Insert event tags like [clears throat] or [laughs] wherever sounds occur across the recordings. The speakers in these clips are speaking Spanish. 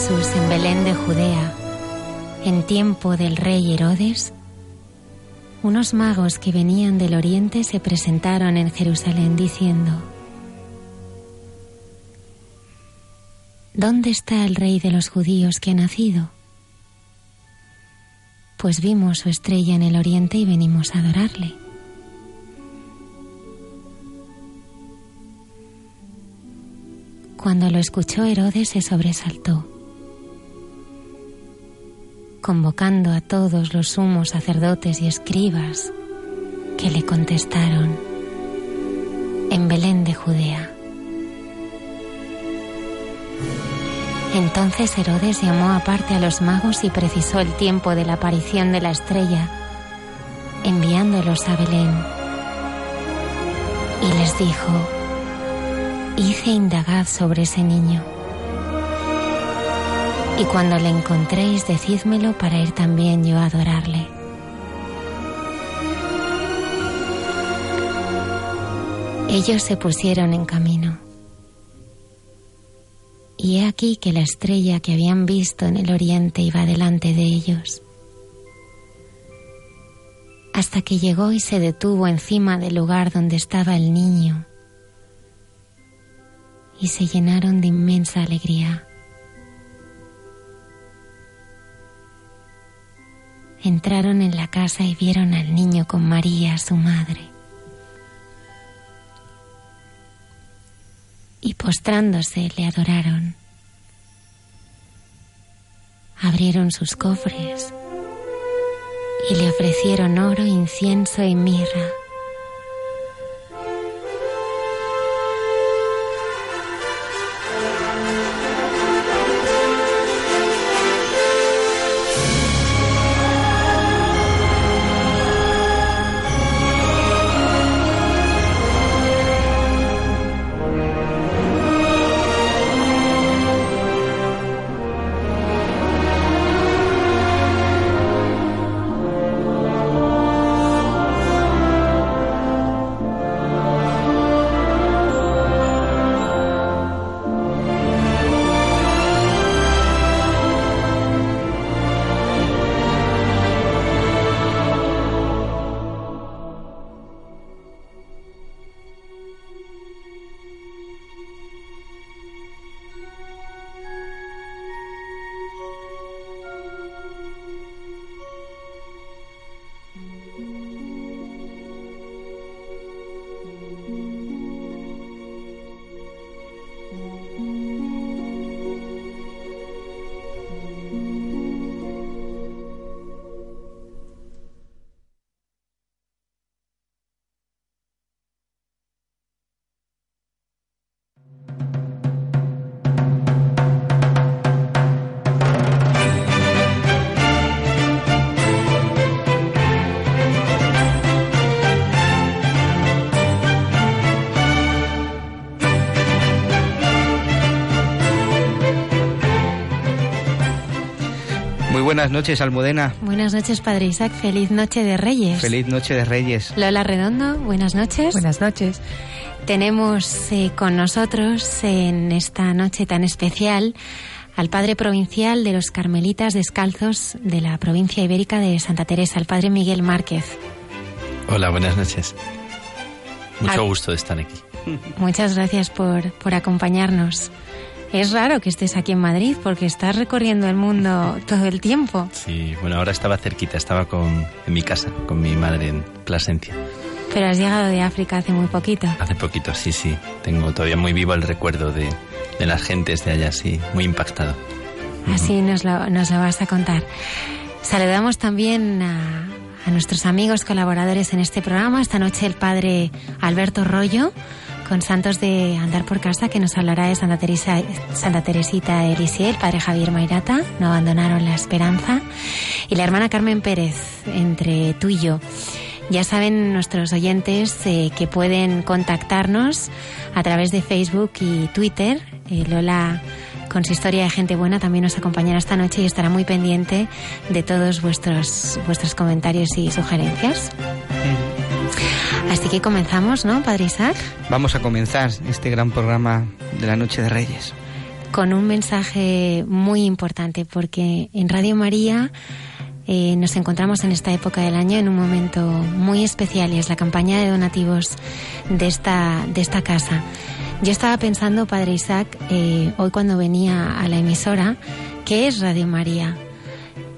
Jesús en Belén de Judea, en tiempo del rey Herodes, unos magos que venían del oriente se presentaron en Jerusalén diciendo, ¿Dónde está el rey de los judíos que ha nacido? Pues vimos su estrella en el oriente y venimos a adorarle. Cuando lo escuchó Herodes se sobresaltó convocando a todos los sumos sacerdotes y escribas que le contestaron en Belén de Judea. Entonces Herodes llamó aparte a los magos y precisó el tiempo de la aparición de la estrella, enviándolos a Belén. Y les dijo, hice indagad sobre ese niño y cuando le encontréis, decídmelo para ir también yo a adorarle. Ellos se pusieron en camino. Y he aquí que la estrella que habían visto en el oriente iba delante de ellos, hasta que llegó y se detuvo encima del lugar donde estaba el niño, y se llenaron de inmensa alegría. Entraron en la casa y vieron al niño con María, su madre. Y postrándose le adoraron. Abrieron sus cofres y le ofrecieron oro, incienso y mirra. Buenas noches, Almudena. Buenas noches, Padre Isaac. Feliz noche de Reyes. Feliz noche de Reyes. Lola Redondo, buenas noches. Buenas noches. Tenemos eh, con nosotros en esta noche tan especial al Padre Provincial de los Carmelitas Descalzos de la provincia ibérica de Santa Teresa, el Padre Miguel Márquez. Hola, buenas noches. Mucho gusto de estar aquí. Muchas gracias por, por acompañarnos. Es raro que estés aquí en Madrid porque estás recorriendo el mundo [laughs] todo el tiempo. Sí, bueno, ahora estaba cerquita, estaba con, en mi casa, con mi madre en Plasencia. Pero has llegado de África hace muy poquito. Hace poquito, sí, sí. Tengo todavía muy vivo el recuerdo de, de las gentes de allá, sí, muy impactado. Así nos, lo, nos lo vas a contar. Saludamos también a, a nuestros amigos colaboradores en este programa. Esta noche el padre Alberto Rollo con Santos de Andar por Casa, que nos hablará de Santa, Teresa, Santa Teresita Elisier, el padre Javier Mairata, no abandonaron la esperanza, y la hermana Carmen Pérez, entre tú y yo. Ya saben nuestros oyentes eh, que pueden contactarnos a través de Facebook y Twitter. Eh, Lola con su historia de gente buena también nos acompañará esta noche y estará muy pendiente de todos vuestros vuestros comentarios y sugerencias. Así que comenzamos, ¿no, Padre Isaac? Vamos a comenzar este gran programa de la Noche de Reyes. Con un mensaje muy importante, porque en Radio María eh, nos encontramos en esta época del año en un momento muy especial y es la campaña de donativos de esta, de esta casa. Yo estaba pensando, Padre Isaac, eh, hoy cuando venía a la emisora, ¿qué es Radio María?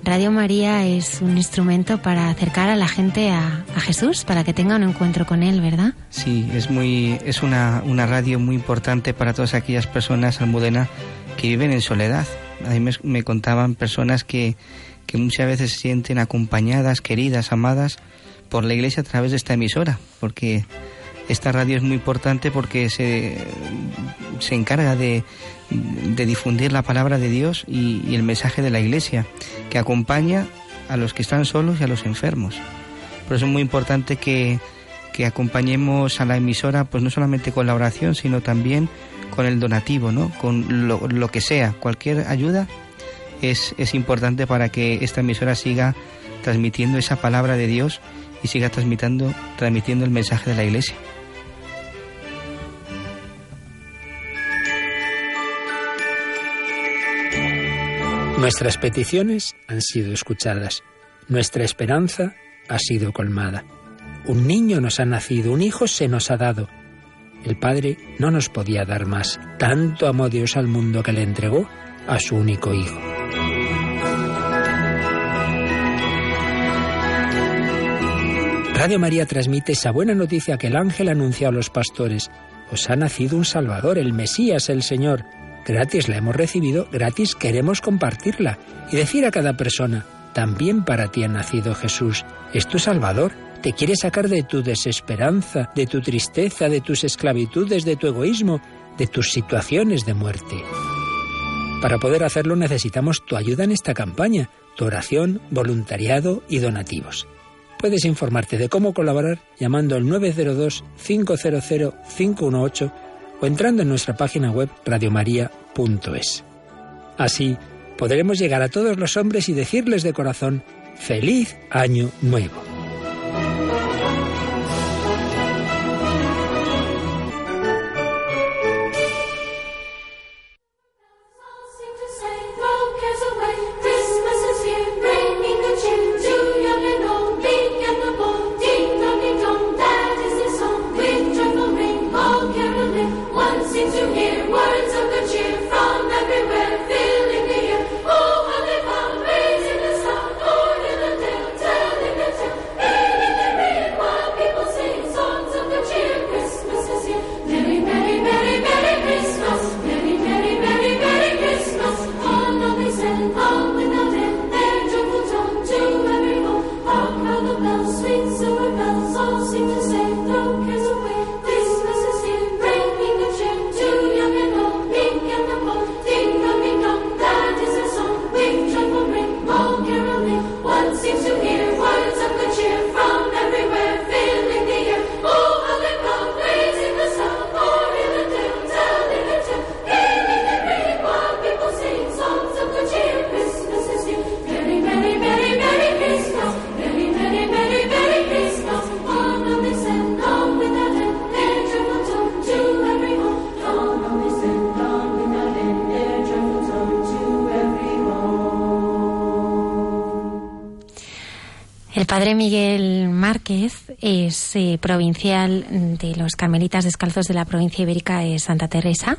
Radio María es un instrumento para acercar a la gente a, a, Jesús, para que tenga un encuentro con Él, ¿verdad? Sí, es, muy, es una, una radio muy importante para todas aquellas personas, Almudena, que viven en soledad. A mí me, me contaban personas que, que muchas veces se sienten acompañadas, queridas, amadas por la iglesia a través de esta emisora, porque esta radio es muy importante porque se, se encarga de, de, difundir la palabra de Dios y, el mensaje de la iglesia, que acompaña a los que están solos y a los enfermos. Por eso es muy importante que, que acompañemos a la emisora, pues no solamente con la oración, sino también con el donativo, ¿no? Con lo, lo que sea, cualquier ayuda es, es importante para que esta emisora siga transmitiendo esa palabra de Dios y siga transmitiendo, transmitiendo el mensaje de la Iglesia. Nuestras peticiones han sido escuchadas, nuestra esperanza ha sido colmada. Un niño nos ha nacido, un hijo se nos ha dado. El Padre no nos podía dar más. Tanto amó Dios al mundo que le entregó a su único hijo. Radio María transmite esa buena noticia que el ángel anunció a los pastores. Os ha nacido un Salvador, el Mesías, el Señor. Gratis la hemos recibido, gratis queremos compartirla y decir a cada persona, también para ti ha nacido Jesús, es tu Salvador, te quiere sacar de tu desesperanza, de tu tristeza, de tus esclavitudes, de tu egoísmo, de tus situaciones de muerte. Para poder hacerlo necesitamos tu ayuda en esta campaña, tu oración, voluntariado y donativos. Puedes informarte de cómo colaborar llamando al 902-500-518 o entrando en nuestra página web radiomaria.es. Así podremos llegar a todos los hombres y decirles de corazón, feliz año nuevo. Provincial de los Carmelitas Descalzos de la provincia ibérica de Santa Teresa.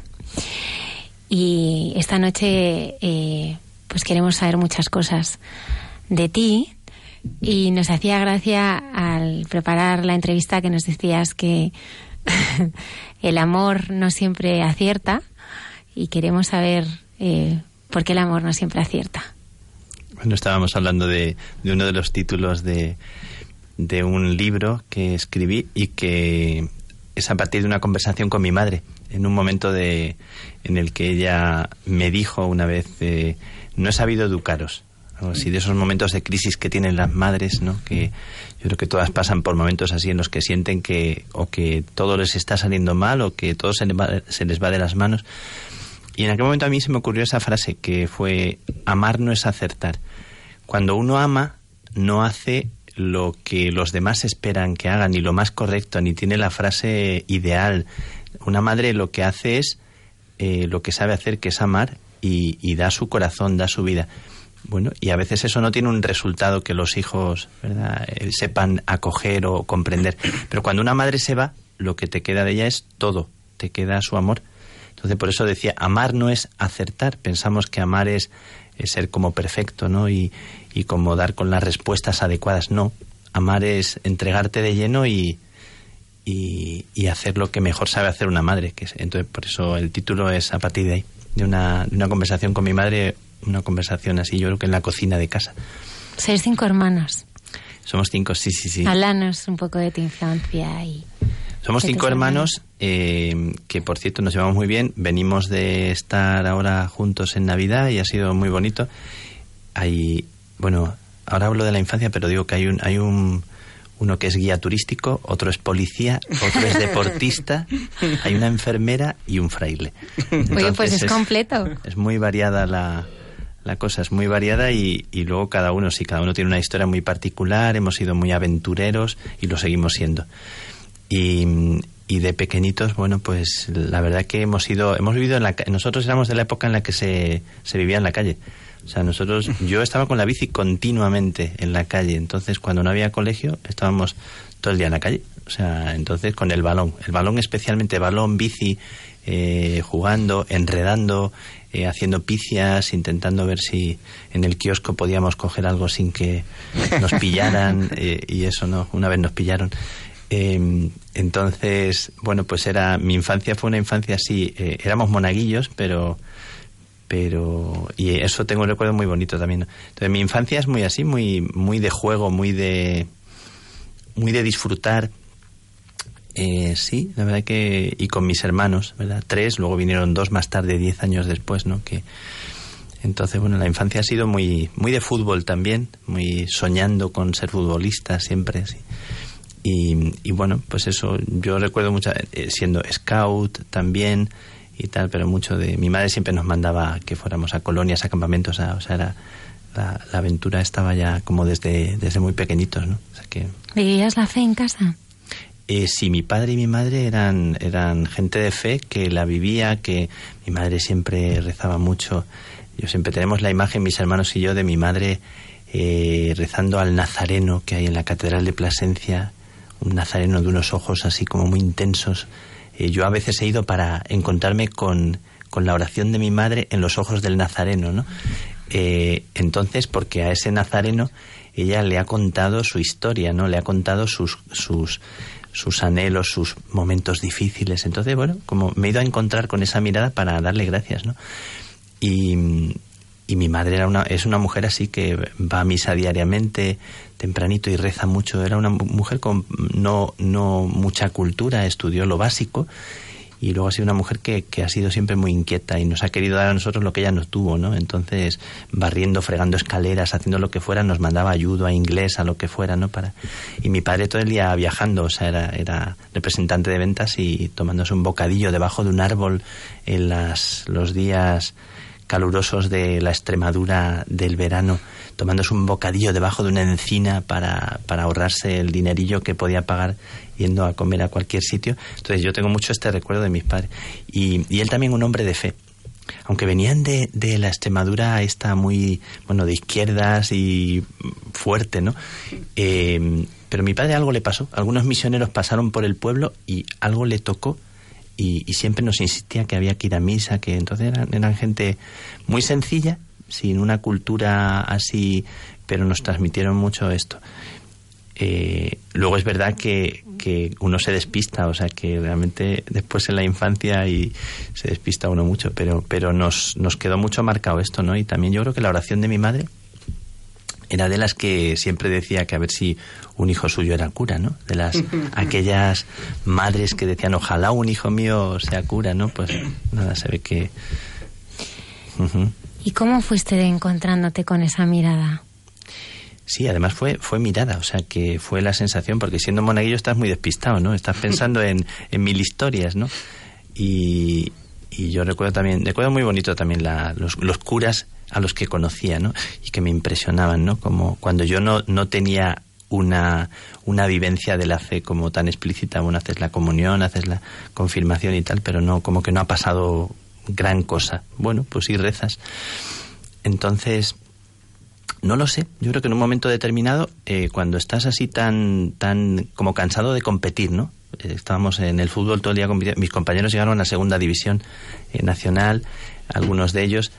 Y esta noche eh, pues queremos saber muchas cosas de ti. Y nos hacía gracia al preparar la entrevista que nos decías que [laughs] el amor no siempre acierta y queremos saber eh, por qué el amor no siempre acierta. Bueno, estábamos hablando de, uno de los títulos de, de un libro que escribí y que es a partir de una conversación con mi madre, en un momento de, en el que ella me dijo una vez, eh, no he sabido educaros. O así de esos momentos de crisis que tienen las madres, ¿no? que yo creo que todas pasan por momentos así en los que sienten que o que todo les está saliendo mal o que todo se les va, se les va de las manos. Y en aquel momento a mí se me ocurrió esa frase que fue, amar no es acertar. Cuando uno ama, no hace lo que los demás esperan que hagan, ni lo más correcto, ni tiene la frase ideal. Una madre lo que hace es eh, lo que sabe hacer, que es amar, y, da su corazón, da su vida. Bueno, y a veces eso no tiene un resultado que los hijos ¿verdad? Eh, sepan acoger o comprender. Pero cuando una madre se va, lo que te queda de ella es todo, te queda su amor. Entonces, por eso decía, amar no es acertar. Pensamos que amar es ser como perfecto, ¿no? Y, y como dar con las respuestas adecuadas. No, amar es entregarte de lleno y, y, y, hacer lo que mejor sabe hacer una madre. Que entonces, por eso el título es a partir de ahí, de una, de una conversación con mi madre, una conversación así, yo creo que en la cocina de casa. Sois cinco hermanos. Somos cinco, sí, sí, sí. Háblanos un poco de tu infancia y... Somos cinco hermanos eh, que, por cierto, nos llevamos muy bien. Venimos de estar ahora juntos en Navidad y ha sido muy bonito. Hay, bueno, ahora hablo de la infancia, pero digo que hay un, hay un uno que es guía turístico, otro es policía, otro es deportista, [laughs] hay una enfermera y un fraile. Oye, pues es, completo. Es muy variada la, la cosa, es muy variada y, y, luego cada uno, sí, cada uno tiene una historia muy particular, hemos sido muy aventureros y lo seguimos siendo. Y, y de pequeñitos, bueno, pues la verdad que hemos ido, hemos vivido en la nosotros éramos de la época en la que se, se vivía en la calle. O sea, nosotros, [laughs] yo estaba con la bici continuamente en la calle, entonces cuando no había colegio estábamos todo el día en la calle. O sea, entonces con el balón, el balón especialmente balón, bici, eh, jugando, enredando, eh, haciendo picias, intentando ver si en el kiosco podíamos coger algo sin que nos [laughs] pillaran eh, y eso no, una vez nos pillaron. Eh, entonces, bueno, pues era mi infancia fue una infancia así, eh, éramos monaguillos, pero pero y eso tengo un recuerdo muy bonito también. Entonces mi infancia es muy así, muy muy de juego, muy de muy de disfrutar. Eh, sí, la verdad que y con mis hermanos, ¿verdad? Tres, luego vinieron dos más tarde, diez años después, ¿no? Que entonces bueno, la infancia ha sido muy muy de fútbol también, muy soñando con ser futbolista siempre, sí. Y, bueno, pues eso, yo recuerdo mucho, eh, siendo scout también y tal, pero mucho de... Mi madre siempre nos mandaba que fuéramos a colonias, a campamentos, o sea, era, la, aventura estaba ya como desde, desde muy pequeñitos, ¿no? O sea que... ¿Vivías la fe en casa? Eh, sí, mi padre y mi madre eran, eran gente de fe que la vivía, que mi madre siempre rezaba mucho. Yo siempre tenemos la imagen, mis hermanos y yo, de mi madre eh, rezando al Nazareno que hay en la Catedral de Plasencia un nazareno de unos ojos así como muy intensos. Eh, yo a veces he ido para encontrarme con, con, la oración de mi madre en los ojos del nazareno, ¿no? Eh, entonces, porque a ese nazareno ella le ha contado su historia, ¿no? Le ha contado sus, sus, sus anhelos, sus momentos difíciles. Entonces, bueno, como me he ido a encontrar con esa mirada para darle gracias, ¿no? Y, y mi madre era una, es una mujer así que va a misa diariamente, tempranito y reza mucho. Era una mujer con no, no mucha cultura, estudió lo básico y luego ha sido una mujer que, que, ha sido siempre muy inquieta y nos ha querido dar a nosotros lo que ella nos tuvo, ¿no? Entonces, barriendo, fregando escaleras, haciendo lo que fuera, nos mandaba ayuda a inglés, a lo que fuera, ¿no? Para... Y mi padre todo el día viajando, o sea, era, era representante de ventas y tomándose un bocadillo debajo de un árbol en las, los días calurosos de la Extremadura del verano, tomándose un bocadillo debajo de una encina para, para ahorrarse el dinerillo que podía pagar yendo a comer a cualquier sitio. Entonces yo tengo mucho este recuerdo de mis padres. Y, y él también un hombre de fe. aunque venían de, de la Extremadura esta muy, bueno, de izquierdas y fuerte, ¿no? Eh, pero mi padre algo le pasó. Algunos misioneros pasaron por el pueblo y algo le tocó y, siempre nos insistía que había que ir a misa, que entonces eran, eran gente muy sencilla, sin una cultura así, pero nos transmitieron mucho esto. Eh, luego es verdad que, que, uno se despista, o sea que realmente después en la infancia y se despista uno mucho, pero, pero nos, nos quedó mucho marcado esto, ¿no? Y también yo creo que la oración de mi madre era de las que siempre decía que a ver si un hijo suyo era cura, ¿no? De las [laughs] aquellas madres que decían ojalá un hijo mío sea cura, ¿no? Pues nada, se ve que... ¿Y cómo fuiste encontrándote con esa mirada? Sí, además fue, fue mirada, o sea que fue la sensación, porque siendo monaguillo estás muy despistado, ¿no? Estás pensando en, mil historias, ¿no? Y, y yo recuerdo también, recuerdo muy bonito también la, los, los, curas a los que conocía, ¿no? Y que me impresionaban, ¿no? Como cuando yo no, no tenía una, una vivencia de la fe como tan explícita, bueno, haces la comunión, haces la confirmación y tal, pero no, como que no ha pasado gran cosa. Bueno, pues sí rezas. Entonces, no lo sé. Yo creo que en un momento determinado, eh, cuando estás así tan, tan como cansado de competir, ¿no? Eh, estábamos en el fútbol todo el día compitiendo. Mis compañeros llegaron a la segunda división eh, nacional, algunos de ellos,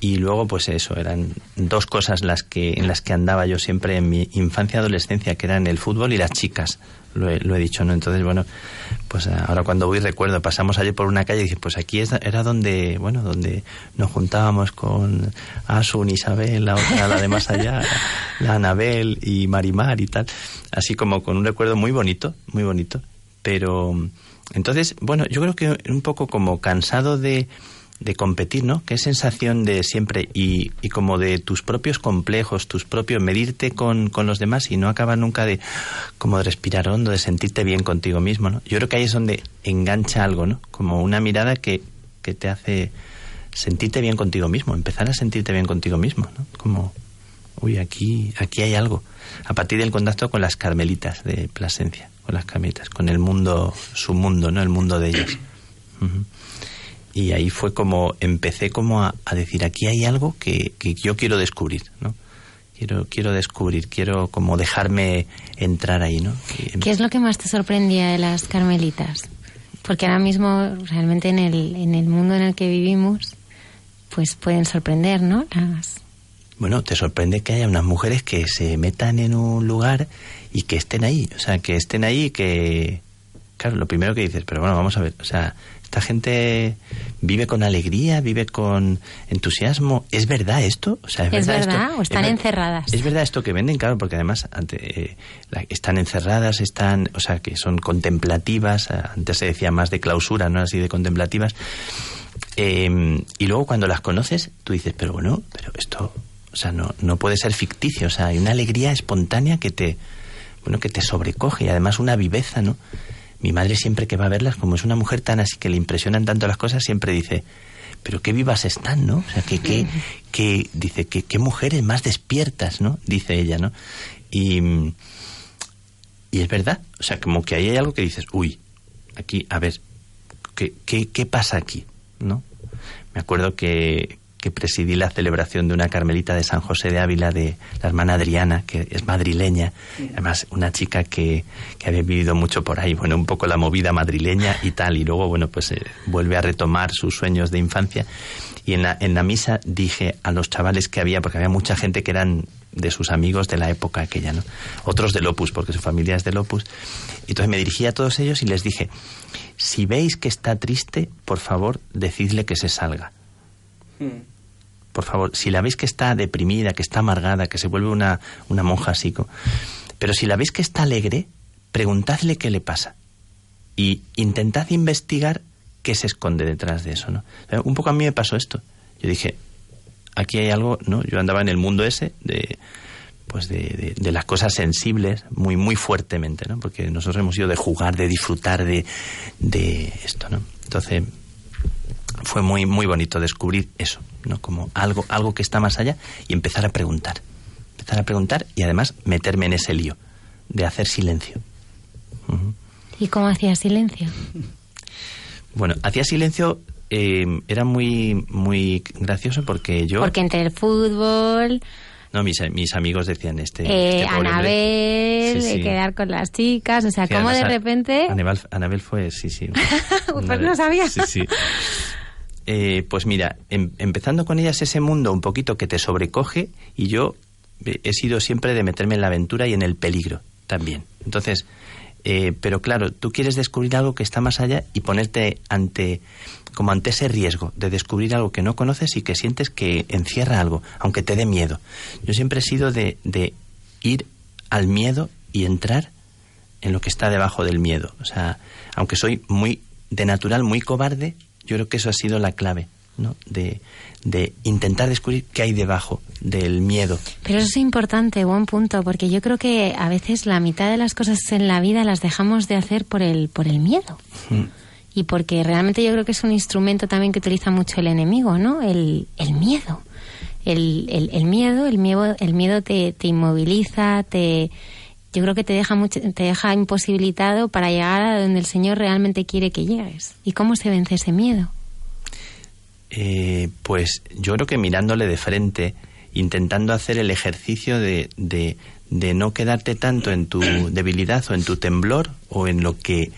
y luego pues eso eran dos cosas las que en las que andaba yo siempre en mi infancia adolescencia que eran el fútbol y las chicas. Lo he, lo he dicho no entonces bueno pues ahora cuando voy recuerdo pasamos ayer por una calle y dije pues aquí era donde bueno donde nos juntábamos con Asun Isabel la otra la de más allá [laughs] la Anabel y Marimar y tal. Así como con un recuerdo muy bonito muy bonito. Pero entonces bueno yo creo que un poco como cansado de de competir, ¿no? Qué sensación de siempre y, y como de tus propios complejos, tus propios, medirte con, con, los demás y no acaba nunca de como de respirar hondo, de sentirte bien contigo mismo, ¿no? Yo creo que ahí es donde engancha algo, ¿no? Como una mirada que, que te hace sentirte bien contigo mismo, empezar a sentirte bien contigo mismo, ¿no? Como, uy, aquí, aquí hay algo. A partir del contacto con las carmelitas de Plasencia, con las carmelitas, con el mundo, su mundo, ¿no? El mundo de ellas. Y ahí fue como empecé como a, decir aquí hay algo que, que, yo quiero descubrir no quiero quiero descubrir quiero como dejarme entrar ahí no qué es lo que más te sorprendía de las carmelitas porque ahora mismo realmente en el en el mundo en el que vivimos pues pueden sorprender no las bueno te sorprende que haya unas mujeres que se metan en un lugar y que estén ahí o sea que estén ahí y que claro lo primero que dices pero bueno vamos a ver o sea esta gente vive con alegría, vive con entusiasmo. ¿Es verdad esto? O sea, ¿es, verdad, o están encerradas? Es verdad esto que venden, claro, porque además ante, eh, están encerradas, están, o sea, que son contemplativas. Antes se decía más de clausura, no así de contemplativas. Eh, y luego cuando las conoces, tú dices, pero bueno, pero esto, o sea, no, no puede ser ficticio. O sea, hay una alegría espontánea que te, bueno, que te sobrecoge y además una viveza, ¿no? Mi madre siempre que va a verlas, como es una mujer tan así que le impresionan tanto las cosas, siempre dice, pero qué vivas están, ¿no? O sea, que, que, que dice, que qué mujeres más despiertas, ¿no? Dice ella, ¿no? Y, y es verdad, o sea, como que ahí hay algo que dices, uy, aquí, a ver, ¿qué, qué, qué pasa aquí? ¿No? Me acuerdo que, que presidí la celebración de una carmelita de San José de Ávila, de la hermana Adriana, que es madrileña, además una chica que, que había vivido mucho por ahí, bueno, un poco la movida madrileña y tal, y luego, bueno, pues eh, vuelve a retomar sus sueños de infancia. Y en la, en la misa dije a los chavales que había, porque había mucha gente que eran de sus amigos de la época aquella, ¿no? Otros del Opus, porque su familia es del Opus. Y entonces me dirigí a todos ellos y les dije, si veis que está triste, por favor, decidle que se salga Por favor, si la veis que está deprimida, que está amargada, que se vuelve una, una monja así, pero si la veis que está alegre, preguntadle qué le pasa. Y intentad investigar qué se esconde detrás de eso, ¿no? Un poco a mí me pasó esto. Yo dije, aquí hay algo, ¿no? Yo andaba en el mundo ese de pues de, de, las cosas sensibles muy muy fuertemente, ¿no? Porque nosotros hemos ido de jugar, de disfrutar de, de esto, ¿no? Entonces fue muy, muy bonito descubrir eso, ¿no? Como algo, algo que está más allá y empezar a preguntar. Empezar a preguntar y además meterme en ese lío de hacer silencio. ¿Y cómo hacía silencio? Bueno, hacía silencio eh, era muy, muy gracioso porque yo... Porque entre el fútbol... No, mis, mis amigos decían este... Eh, este Anabel, Sí, sí. de quedar con las chicas, o sea, Sí, como de repente... Anabel, Anabel fue, sí, sí. [laughs] Pues una no sabía. Sí, sí. Eh, pues mira, em- empezando con ellas ese mundo un poquito que te sobrecoge y yo eh, he sido siempre de meterme en la aventura y en el peligro también. Entonces, eh, pero claro, tú quieres descubrir algo que está más allá y ponerte ante como ante ese riesgo de descubrir algo que no conoces y que sientes que encierra algo, aunque te dé miedo. Yo siempre he sido de, de ir al miedo y entrar en lo que está debajo del miedo. O sea, aunque soy muy de natural muy cobarde, yo creo que eso ha sido la clave, ¿no? De, de intentar descubrir qué hay debajo del miedo. Pero eso es importante, buen punto, porque yo creo que a veces la mitad de las cosas en la vida las dejamos de hacer por el, por el miedo. Mm. Y porque realmente yo creo que es un instrumento también que utiliza mucho el enemigo, ¿no? El, el miedo. El, el, el miedo, el miedo, el miedo te, te inmoviliza, te, yo creo que te deja mucho, te deja imposibilitado para llegar a donde el Señor realmente quiere que llegues. ¿Y cómo se vence ese miedo? Eh, pues yo creo que mirándole de frente, intentando hacer el ejercicio de, de, de no quedarte tanto en tu [clears throat] debilidad o en tu temblor o en lo que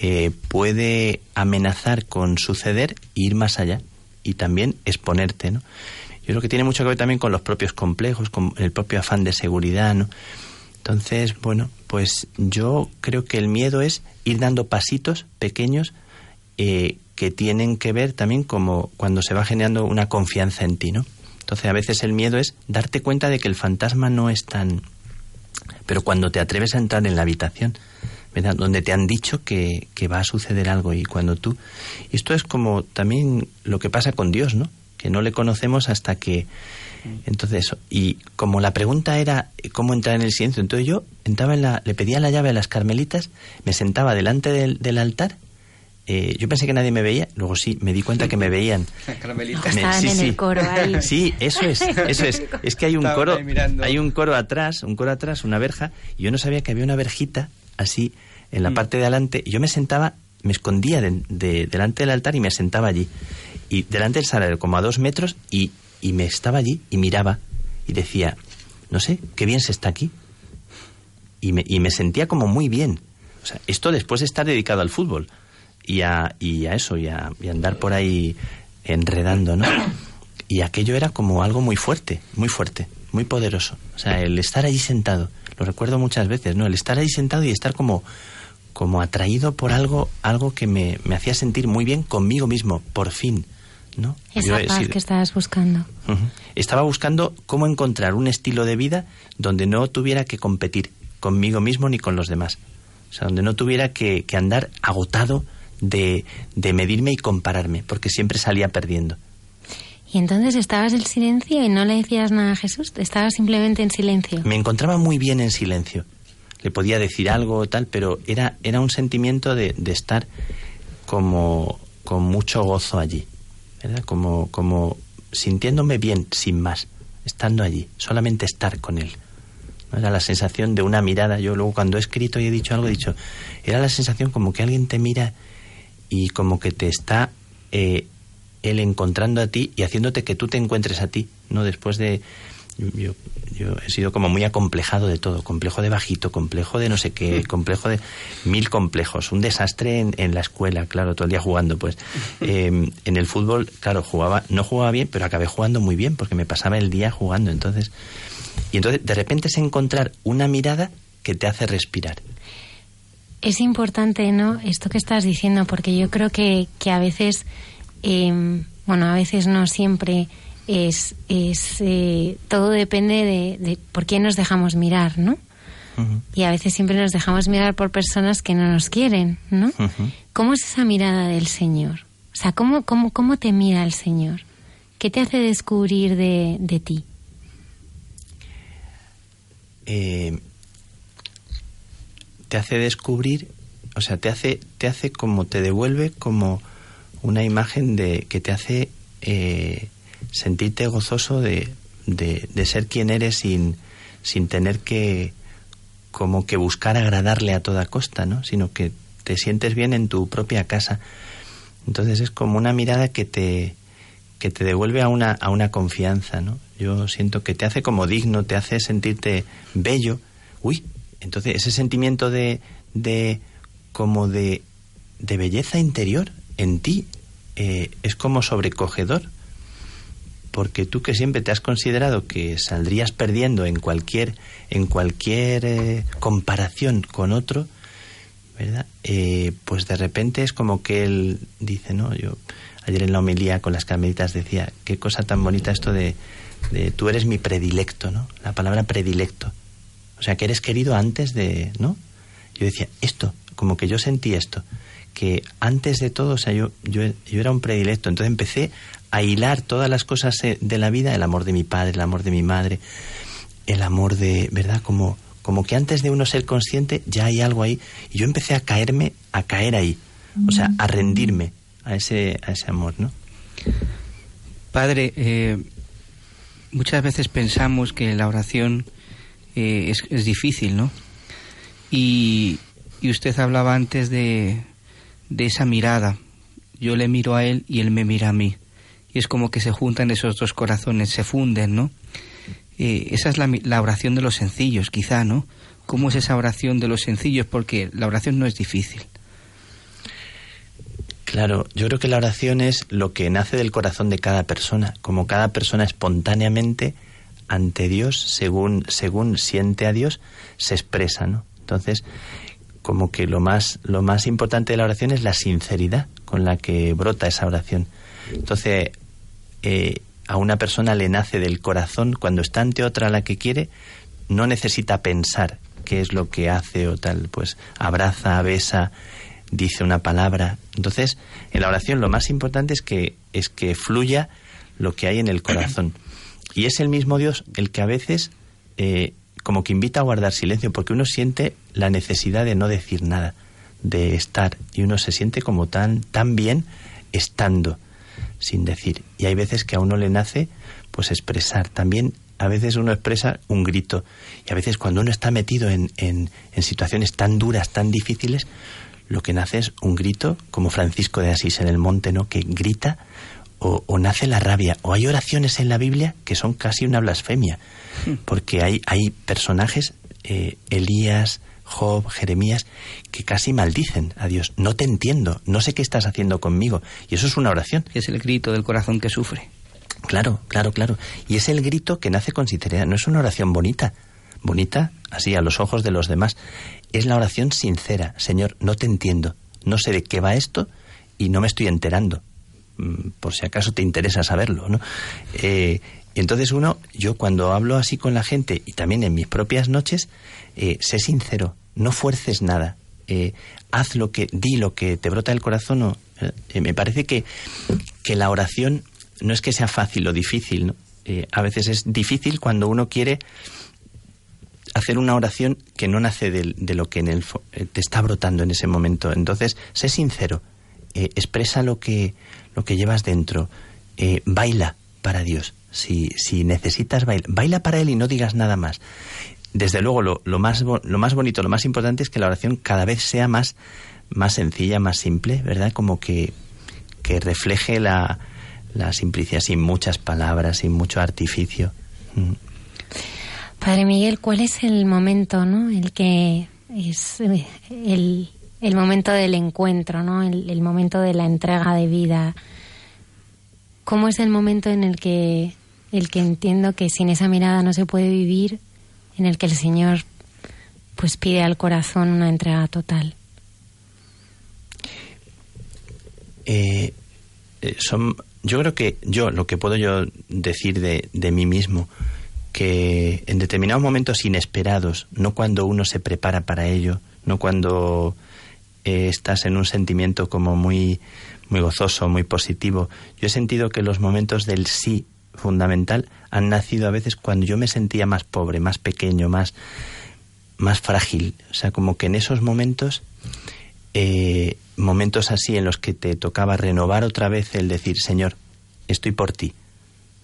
eh, puede amenazar con suceder ir más allá y también exponerte, ¿no? Yo creo que tiene mucho que ver también con los propios complejos, con el propio afán de seguridad, ¿no? Entonces, bueno, pues yo creo que el miedo es ir dando pasitos pequeños eh, que tienen que ver también como cuando se va generando una confianza en ti, ¿no? Entonces a veces el miedo es darte cuenta de que el fantasma no es tan... Pero cuando te atreves a entrar en la habitación, ¿verdad? Donde te han dicho que, que va a suceder algo y cuando tú... Esto es como también lo que pasa con Dios, ¿no? Que no le conocemos hasta que... Entonces, y como la pregunta era cómo entrar en el silencio, entonces yo entraba en la, le pedía la llave a las carmelitas, me sentaba delante del, del altar eh, yo pensé que nadie me veía, luego sí, me di cuenta que me veían. [laughs] Carmelita. Me- sí, en sí. el coro ahí. [laughs] Sí, eso es, eso es. [laughs] Es que hay un coro, hay un coro atrás, un coro atrás, una verja, y yo no sabía que había una verjita así en la Mm. parte de adelante. Yo me sentaba, me escondía de- de- delante del altar y me sentaba allí. Y delante del salario, como a dos metros, y, y me estaba allí y miraba y decía, no sé, qué bien se está aquí. Y me, y me sentía como muy bien. O sea, esto después de estar dedicado al fútbol y a, y a eso, y a, y a andar por ahí enredando, ¿no? Y aquello era como algo muy fuerte, muy fuerte, muy poderoso. O sea, el estar allí sentado, lo recuerdo muchas veces, ¿no? El estar allí sentado y estar como, como atraído por algo, algo que me, me hacía sentir muy bien conmigo mismo, por fin, ¿no? Yo Esa he paz que estabas buscando. Estaba buscando cómo encontrar un estilo de vida donde no tuviera que competir conmigo mismo ni con los demás. O sea, donde no tuviera que, que andar agotado de, de medirme y compararme, porque siempre salía perdiendo. Y entonces estabas en silencio y no le decías nada a Jesús, estabas simplemente en silencio. Me encontraba muy bien en silencio. Le podía decir algo o tal, pero era, era un sentimiento de, de estar como con mucho gozo allí, ¿verdad? Como, como sintiéndome bien, sin más, estando allí, solamente estar con él. ¿no? Era la sensación de una mirada. Yo luego cuando he escrito y he dicho algo, he dicho, era la sensación como que alguien te mira y como que te está eh, él encontrando a ti y haciéndote que tú te encuentres a ti, ¿no? Después de... Yo, yo he sido como muy acomplejado de todo, complejo de bajito, complejo de no sé qué, complejo de mil complejos, un desastre en, en la escuela, claro, todo el día jugando, pues. [laughs] Eh, en el fútbol, claro, jugaba, no jugaba bien, pero acabé jugando muy bien porque me pasaba el día jugando, entonces... Y entonces de repente es encontrar una mirada que te hace respirar. Es importante, ¿no? Esto que estás diciendo, porque yo creo que, que a veces, eh, bueno, a veces no siempre es, es eh, todo depende de, de por quién nos dejamos mirar, ¿no? Y a veces siempre nos dejamos mirar por personas que no nos quieren, ¿no? ¿Cómo es esa mirada del Señor? O sea, ¿cómo, cómo, cómo te mira el Señor? ¿Qué te hace descubrir de, de ti? eh, te hace descubrir, o sea, te hace, te hace como, te devuelve como una imagen de que te hace eh, sentirte gozoso de, de, de ser quien eres sin, sin tener que como que buscar agradarle a toda costa, ¿no? Sino que te sientes bien en tu propia casa. Entonces es como una mirada que te, que te devuelve a una, a una confianza, ¿no? Yo siento que te hace como digno, te hace sentirte bello. Uy, entonces ese sentimiento de, de como de, de belleza interior en ti eh, es como sobrecogedor. Porque tú que siempre te has considerado que saldrías perdiendo en cualquier, en cualquier eh, comparación con otro, ¿verdad? Eh, pues de repente es como que él dice, ¿no? Yo ayer en la homilía con las carmelitas decía, qué cosa tan bonita esto de, de tú eres mi predilecto, ¿no? La palabra predilecto. O sea, que eres querido antes de, ¿no? Yo decía, esto, como que yo sentí esto, que antes de todo, o sea, yo, yo, yo era un predilecto, entonces empecé a hilar todas las cosas de la vida, el amor de mi padre, el amor de mi madre, el amor de, ¿verdad? Como, como que antes de uno ser consciente ya hay algo ahí. Y yo empecé a caerme, a caer ahí, o sea, a rendirme a ese, a ese amor, ¿no? Padre, eh, muchas veces pensamos que la oración eh, es, es, difícil, ¿no? Y, y, usted hablaba antes de, de esa mirada. Yo le miro a él y él me mira a mí. Y es como que se juntan esos dos corazones, se funden, ¿no? Eh, esa es la, la, oración de los sencillos, quizá, ¿no? ¿Cómo es esa oración de los sencillos? Porque la oración no es difícil. Claro, yo creo que la oración es lo que nace del corazón de cada persona, como cada persona espontáneamente ante Dios, según, según siente a Dios, se expresa, ¿no? Entonces, como que lo más, lo más importante de la oración es la sinceridad con la que brota esa oración. Entonces, eh, a una persona le nace del corazón, cuando está ante otra la que quiere, no necesita pensar qué es lo que hace o tal, pues abraza, besa, dice una palabra. Entonces, en la oración lo más importante es que, es que fluya lo que hay en el corazón. Y es el mismo Dios el que a veces eh, como que invita a guardar silencio, porque uno siente la necesidad de no decir nada, de estar, y uno se siente como tan, tan bien estando, sin decir. Y hay veces que a uno le nace pues expresar. También a veces uno expresa un grito, y a veces cuando uno está metido en, en, en situaciones tan duras, tan difíciles, lo que nace es un grito, como Francisco de Asís en el monte, ¿no? que grita o, o, nace la rabia. O hay oraciones en la Biblia que son casi una blasfemia, porque hay, hay personajes, eh, Elías, Job, Jeremías, que casi maldicen a Dios. No te entiendo, no sé qué estás haciendo conmigo. Y eso es una oración. Es el grito del corazón que sufre. Claro, claro, claro. Y es el grito que nace con sinceridad. No es una oración bonita, bonita así a los ojos de los demás. Es la oración sincera. Señor, no te entiendo. No sé de qué va esto y no me estoy enterando por si acaso te interesa saberlo, ¿no? Eh, entonces uno, yo cuando hablo así con la gente y también en mis propias noches, eh, sé sincero, no fuerces nada, eh, haz lo que, di lo que te brota del corazón. Me parece que, que la oración no es que sea fácil o difícil, ¿no? A veces es difícil cuando uno quiere hacer una oración que no nace de, lo que en el, te está brotando en ese momento. Entonces, sé sincero, expresa lo que, lo que llevas dentro, eh, baila para Dios. Si, si necesitas baila, baila para Él y no digas nada más. Desde luego, lo, lo, más, lo más bonito, lo más importante es que la oración cada vez sea más, más sencilla, más simple, ¿verdad? Como que, que refleje la, la simplicidad sin muchas palabras, sin mucho artificio. Mm. Padre Miguel, ¿cuál es el momento, no? El que es el, el momento del encuentro, ¿no? El, momento de la entrega de vida. ¿Cómo es el momento en el que, el que entiendo que sin esa mirada no se puede vivir, en el que el Señor pues pide al corazón una entrega total? Eh, son, yo creo que yo, lo que puedo yo decir de, de mí mismo, que en determinados momentos inesperados, no cuando uno se prepara para ello, no cuando eh, estás en un sentimiento como muy, muy gozoso, muy positivo. Yo he sentido que los momentos del sí fundamental han nacido a veces cuando yo me sentía más pobre, más pequeño, más, más frágil. O sea, como que en esos momentos, eh, momentos así en los que te tocaba renovar otra vez el decir, Señor, estoy por ti.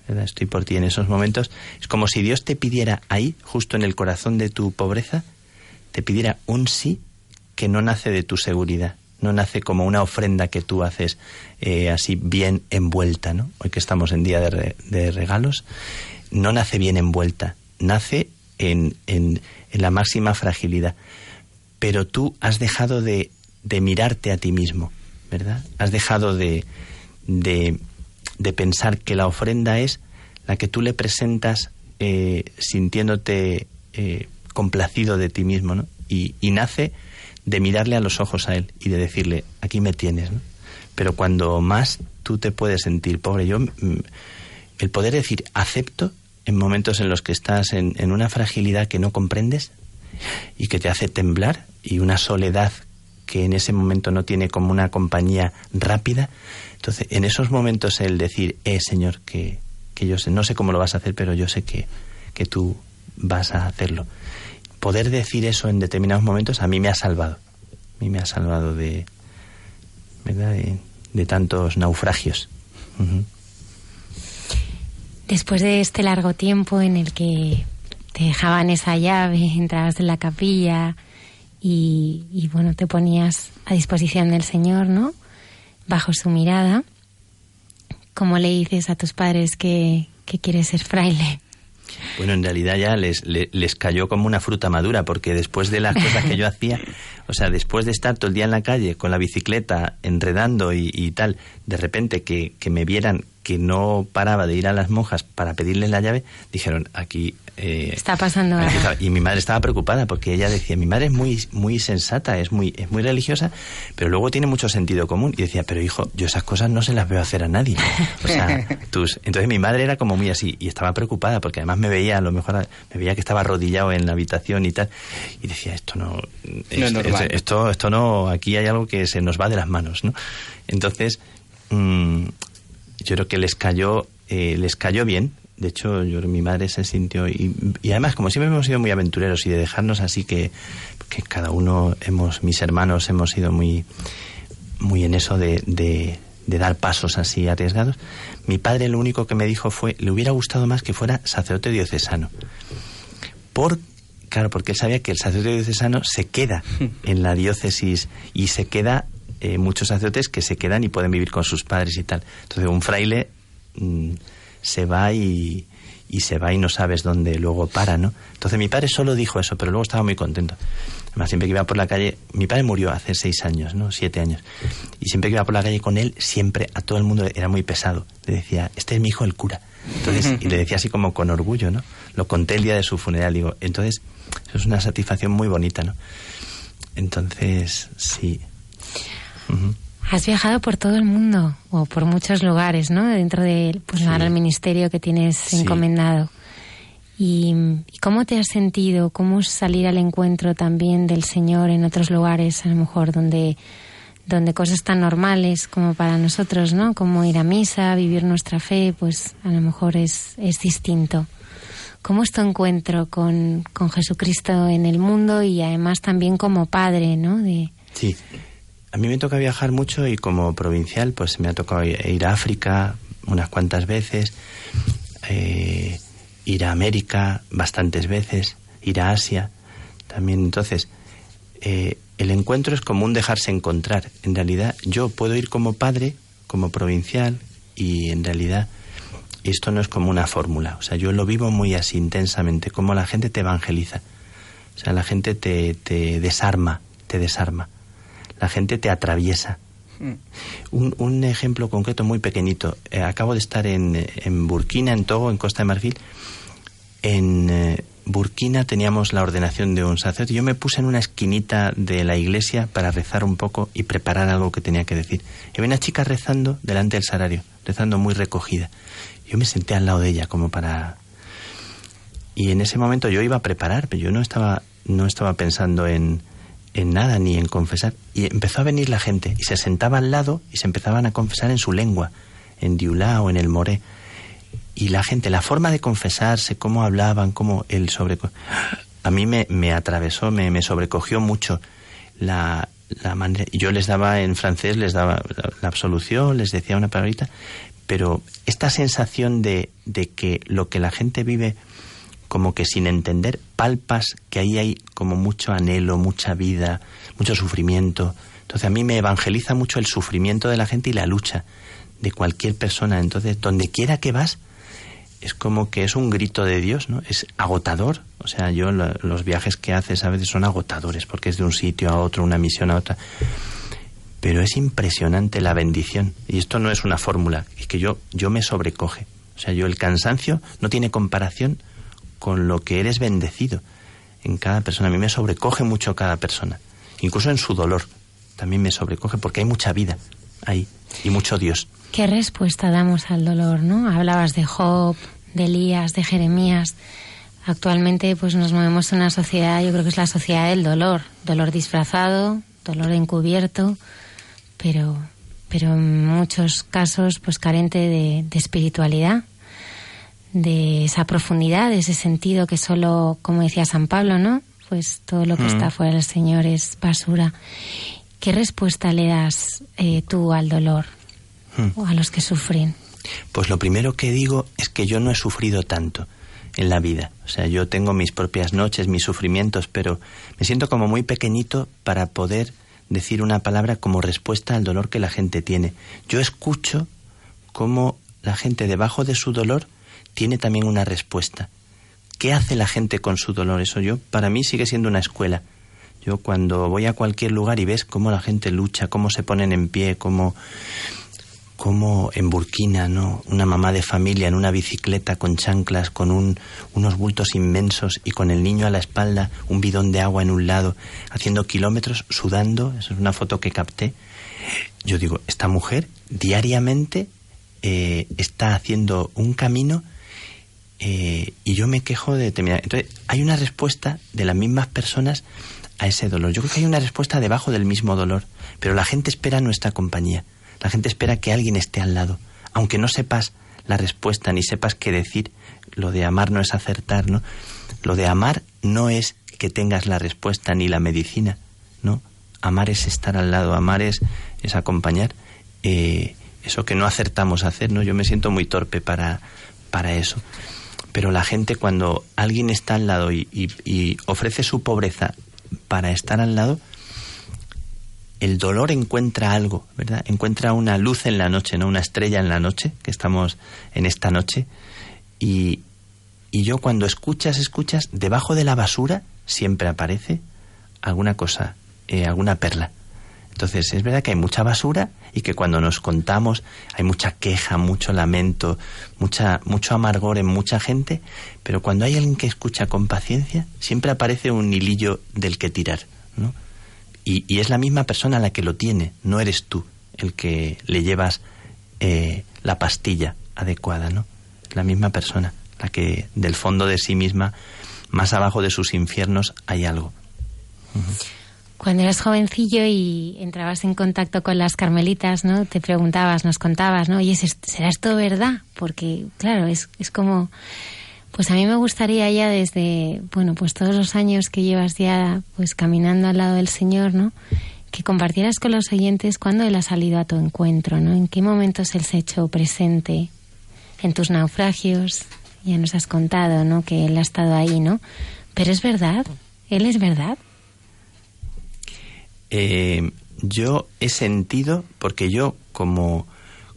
Estoy por ti en esos momentos. Es como si Dios te pidiera ahí, justo en el corazón de tu pobreza, te pidiera un sí que no nace de tu seguridad, no nace como una ofrenda que tú haces eh, así bien envuelta, ¿no? Hoy que estamos en día de, regalos, no nace bien envuelta, nace en, en, la máxima fragilidad. Pero tú has dejado de, de mirarte a ti mismo, ¿verdad? Has dejado de, de, de, pensar que la ofrenda es la que tú le presentas eh, sintiéndote eh, complacido de ti mismo, ¿no? Y nace de mirarle a los ojos a él y de decirle, aquí me tienes, ¿no? Pero cuando más tú te puedes sentir pobre, yo, mm, el poder decir acepto en momentos en los que estás en, en una fragilidad que no comprendes y que te hace temblar y una soledad que en ese momento no tiene como una compañía rápida. Entonces, en esos momentos el decir, eh, Señor, que, que yo sé, no sé cómo lo vas a hacer, pero yo sé que, que tú vas a hacerlo poder decir eso en determinados momentos a mí me ha salvado. A mí me ha salvado de, ¿verdad? de, tantos naufragios. Después de este largo tiempo en el que te dejaban esa llave, entrabas en la capilla y, y, bueno, te ponías a disposición del Señor, ¿no? Bajo su mirada. ¿Cómo le dices a tus padres que, que quieres ser fraile? Bueno, en realidad ya les, les, cayó como una fruta madura, porque después de las cosas que yo hacía, o sea, después de estar todo el día en la calle con la bicicleta enredando y, y tal, de repente que, que me vieran que no paraba de ir a las monjas para pedirles la llave, dijeron, aquí eh, está pasando algo. Y mi madre estaba preocupada porque ella decía, mi madre es muy, muy sensata, es muy, es muy religiosa, pero luego tiene mucho sentido común. Y decía, pero hijo, yo esas cosas no se las veo hacer a nadie. O sea, [laughs] tus... Entonces mi madre era como muy así y estaba preocupada porque además me veía, a lo mejor me veía que estaba arrodillado en la habitación y tal. Y decía, esto no... esto, esto no, aquí hay algo que se nos va de las manos, ¿no? Entonces, mm, yo creo que les cayó, eh, les cayó bien de hecho, yo, mi madre se sintió. Y, además, como siempre hemos sido muy aventureros y de dejarnos así que, que cada uno, hemos mis hermanos, hemos sido muy, muy en eso de, de, dar pasos así arriesgados. Mi padre lo único que me dijo fue: le hubiera gustado más que fuera sacerdote diocesano. Por, claro, porque él sabía que el sacerdote diocesano se queda [laughs] en la diócesis y se queda. Eh, muchos sacerdotes que se quedan y pueden vivir con sus padres y tal. Entonces, un fraile. Mm, se va y, y se va y no sabes dónde luego para, ¿no? Entonces mi padre solo dijo eso, pero luego estaba muy contento. Además, siempre que iba por la calle, mi padre murió hace seis años, ¿no? Siete años. Y siempre que iba por la calle con él, siempre a todo el mundo era muy pesado. Le decía, este es mi hijo el cura. Entonces, [laughs] y le decía así como con orgullo, ¿no? Lo conté el día de su funeral, digo, entonces, eso es una satisfacción muy bonita, ¿no? Entonces, sí. Has viajado por todo el mundo o por muchos lugares, ¿no? Dentro del pues, ministerio que tienes encomendado. ¿Y, cómo te has sentido? ¿Cómo salir al encuentro también del Señor en otros lugares, a lo mejor donde, donde cosas tan normales como para nosotros, ¿no? Como ir a misa, vivir nuestra fe, pues a lo mejor es, es distinto. ¿Cómo es tu encuentro con, con Jesucristo en el mundo y además también como Padre, ¿no? De... Sí, a mí me toca viajar mucho y como provincial pues me ha tocado ir a África unas cuantas veces, eh, ir a América bastantes veces, ir a Asia también. Entonces, eh, el encuentro es como un dejarse encontrar. En realidad yo puedo ir como padre, como provincial y en realidad esto no es como una fórmula. O sea, yo lo vivo muy así intensamente, como la gente te evangeliza. O sea, la gente te, te desarma, te desarma la gente te atraviesa. Hmm. Un, ejemplo concreto muy pequeñito. Eh, acabo de estar en, en, Burkina, en Togo, en Costa de Marfil. En eh, Burkina teníamos la ordenación de un sacerdote. Yo me puse en una esquinita de la iglesia para rezar un poco y preparar algo que tenía que decir. Y había una chica rezando delante del salario, rezando muy recogida. Yo me senté al lado de ella como para... Y en ese momento yo iba a preparar, pero yo no estaba, no estaba pensando en, en nada ni en confesar. Y empezó a venir la gente y se sentaba al lado y se empezaban a confesar en su lengua, en diulá o en el moré. Y la gente, la forma de confesarse, cómo hablaban, cómo el sobre... A mí me, me atravesó, me, me, sobrecogió mucho la, la manera... Yo les daba en francés, les daba la, absolución, les decía una palabrita, pero esta sensación de, de que lo que la gente vive como que sin entender palpas que ahí hay como mucho anhelo, mucha vida, mucho sufrimiento. Entonces a mí me evangeliza mucho el sufrimiento de la gente y la lucha de cualquier persona. Entonces, donde quiera que vas, es como que es un grito de Dios, ¿no? Es agotador. O sea, yo los viajes que haces a veces son agotadores porque es de un sitio a otro, una misión a otra. Pero es impresionante la bendición. Y esto no es una fórmula, es que yo, yo me sobrecoge. O sea, yo el cansancio no tiene comparación con lo que eres bendecido en cada persona. A mí me sobrecoge mucho cada persona. Incluso en su dolor. También me sobrecoge porque hay mucha vida ahí y mucho Dios. ¿Qué respuesta damos al dolor, no? Hablabas de Job, de Elías, de Jeremías. Actualmente pues nos movemos en una sociedad, yo creo que es la sociedad del dolor, dolor disfrazado, dolor encubierto, pero pero en muchos casos pues carente de, espiritualidad, de esa profundidad, de ese sentido que solo, como decía San Pablo, ¿no? Pues todo lo que mm. está fuera del Señor es basura. ¿Qué respuesta le das eh, tú al dolor mm. o a los que sufren? Pues lo primero que digo es que yo no he sufrido tanto en la vida. O sea, yo tengo mis propias noches, mis sufrimientos, pero me siento como muy pequeñito para poder decir una palabra como respuesta al dolor que la gente tiene. Yo escucho cómo la gente debajo de su dolor tiene también una respuesta. ¿Qué hace la gente con su dolor? Eso yo, para mí sigue siendo una escuela. Yo cuando voy a cualquier lugar y ves cómo la gente lucha, cómo se ponen en pie, cómo como en Burkina, ¿no? Una mamá de familia en una bicicleta con chanclas, con un, unos bultos inmensos y con el niño a la espalda, un bidón de agua en un lado, haciendo kilómetros, sudando. Esa es una foto que capté. Yo digo, esta mujer diariamente eh, está haciendo un camino eh, y yo me quejo de determinar. Entonces, hay una respuesta de las mismas personas a ese dolor. Yo creo que hay una respuesta debajo del mismo dolor, pero la gente espera nuestra compañía. La gente espera que alguien esté al lado, aunque no sepas la respuesta ni sepas qué decir. Lo de amar no es acertar, ¿no? Lo de amar no es que tengas la respuesta ni la medicina, ¿no? Amar es estar al lado, amar es, es acompañar. Eh, eso que no acertamos a hacer, ¿no? Yo me siento muy torpe para, para eso. Pero la gente cuando alguien está al lado y ofrece su pobreza para estar al lado, el dolor encuentra algo, ¿verdad? Encuentra una luz en la noche, ¿no? Una estrella en la noche, que estamos en esta noche. Y, y yo cuando escuchas, escuchas, debajo de la basura siempre aparece alguna cosa, eh, alguna perla. Entonces es verdad que hay mucha basura y que cuando nos contamos hay mucha queja, mucho lamento, mucha, mucho amargor en mucha gente, pero cuando hay alguien que escucha con paciencia, siempre aparece un hilillo del que tirar, ¿no? Y, es la misma persona la que lo tiene, no eres tú el que le llevas eh, la pastilla adecuada, ¿no? La misma persona, la que del fondo de sí misma, más abajo de sus infiernos, hay algo. Cuando eras jovencillo y entrabas en contacto con las carmelitas, ¿no? Te preguntabas, nos contabas, ¿no? Oye, ¿será esto verdad? Porque, claro, es, es como pues a mí me gustaría ya desde, bueno, pues todos los años que llevas ya pues caminando al lado del Señor, ¿no? Que compartieras con los oyentes cuándo Él ha salido a tu encuentro, ¿no? En qué momentos Él se ha hecho presente en tus naufragios. Ya nos has contado, ¿no? Que Él ha estado ahí, ¿no? Pero es verdad, Él es verdad. Eh, yo he sentido, porque yo como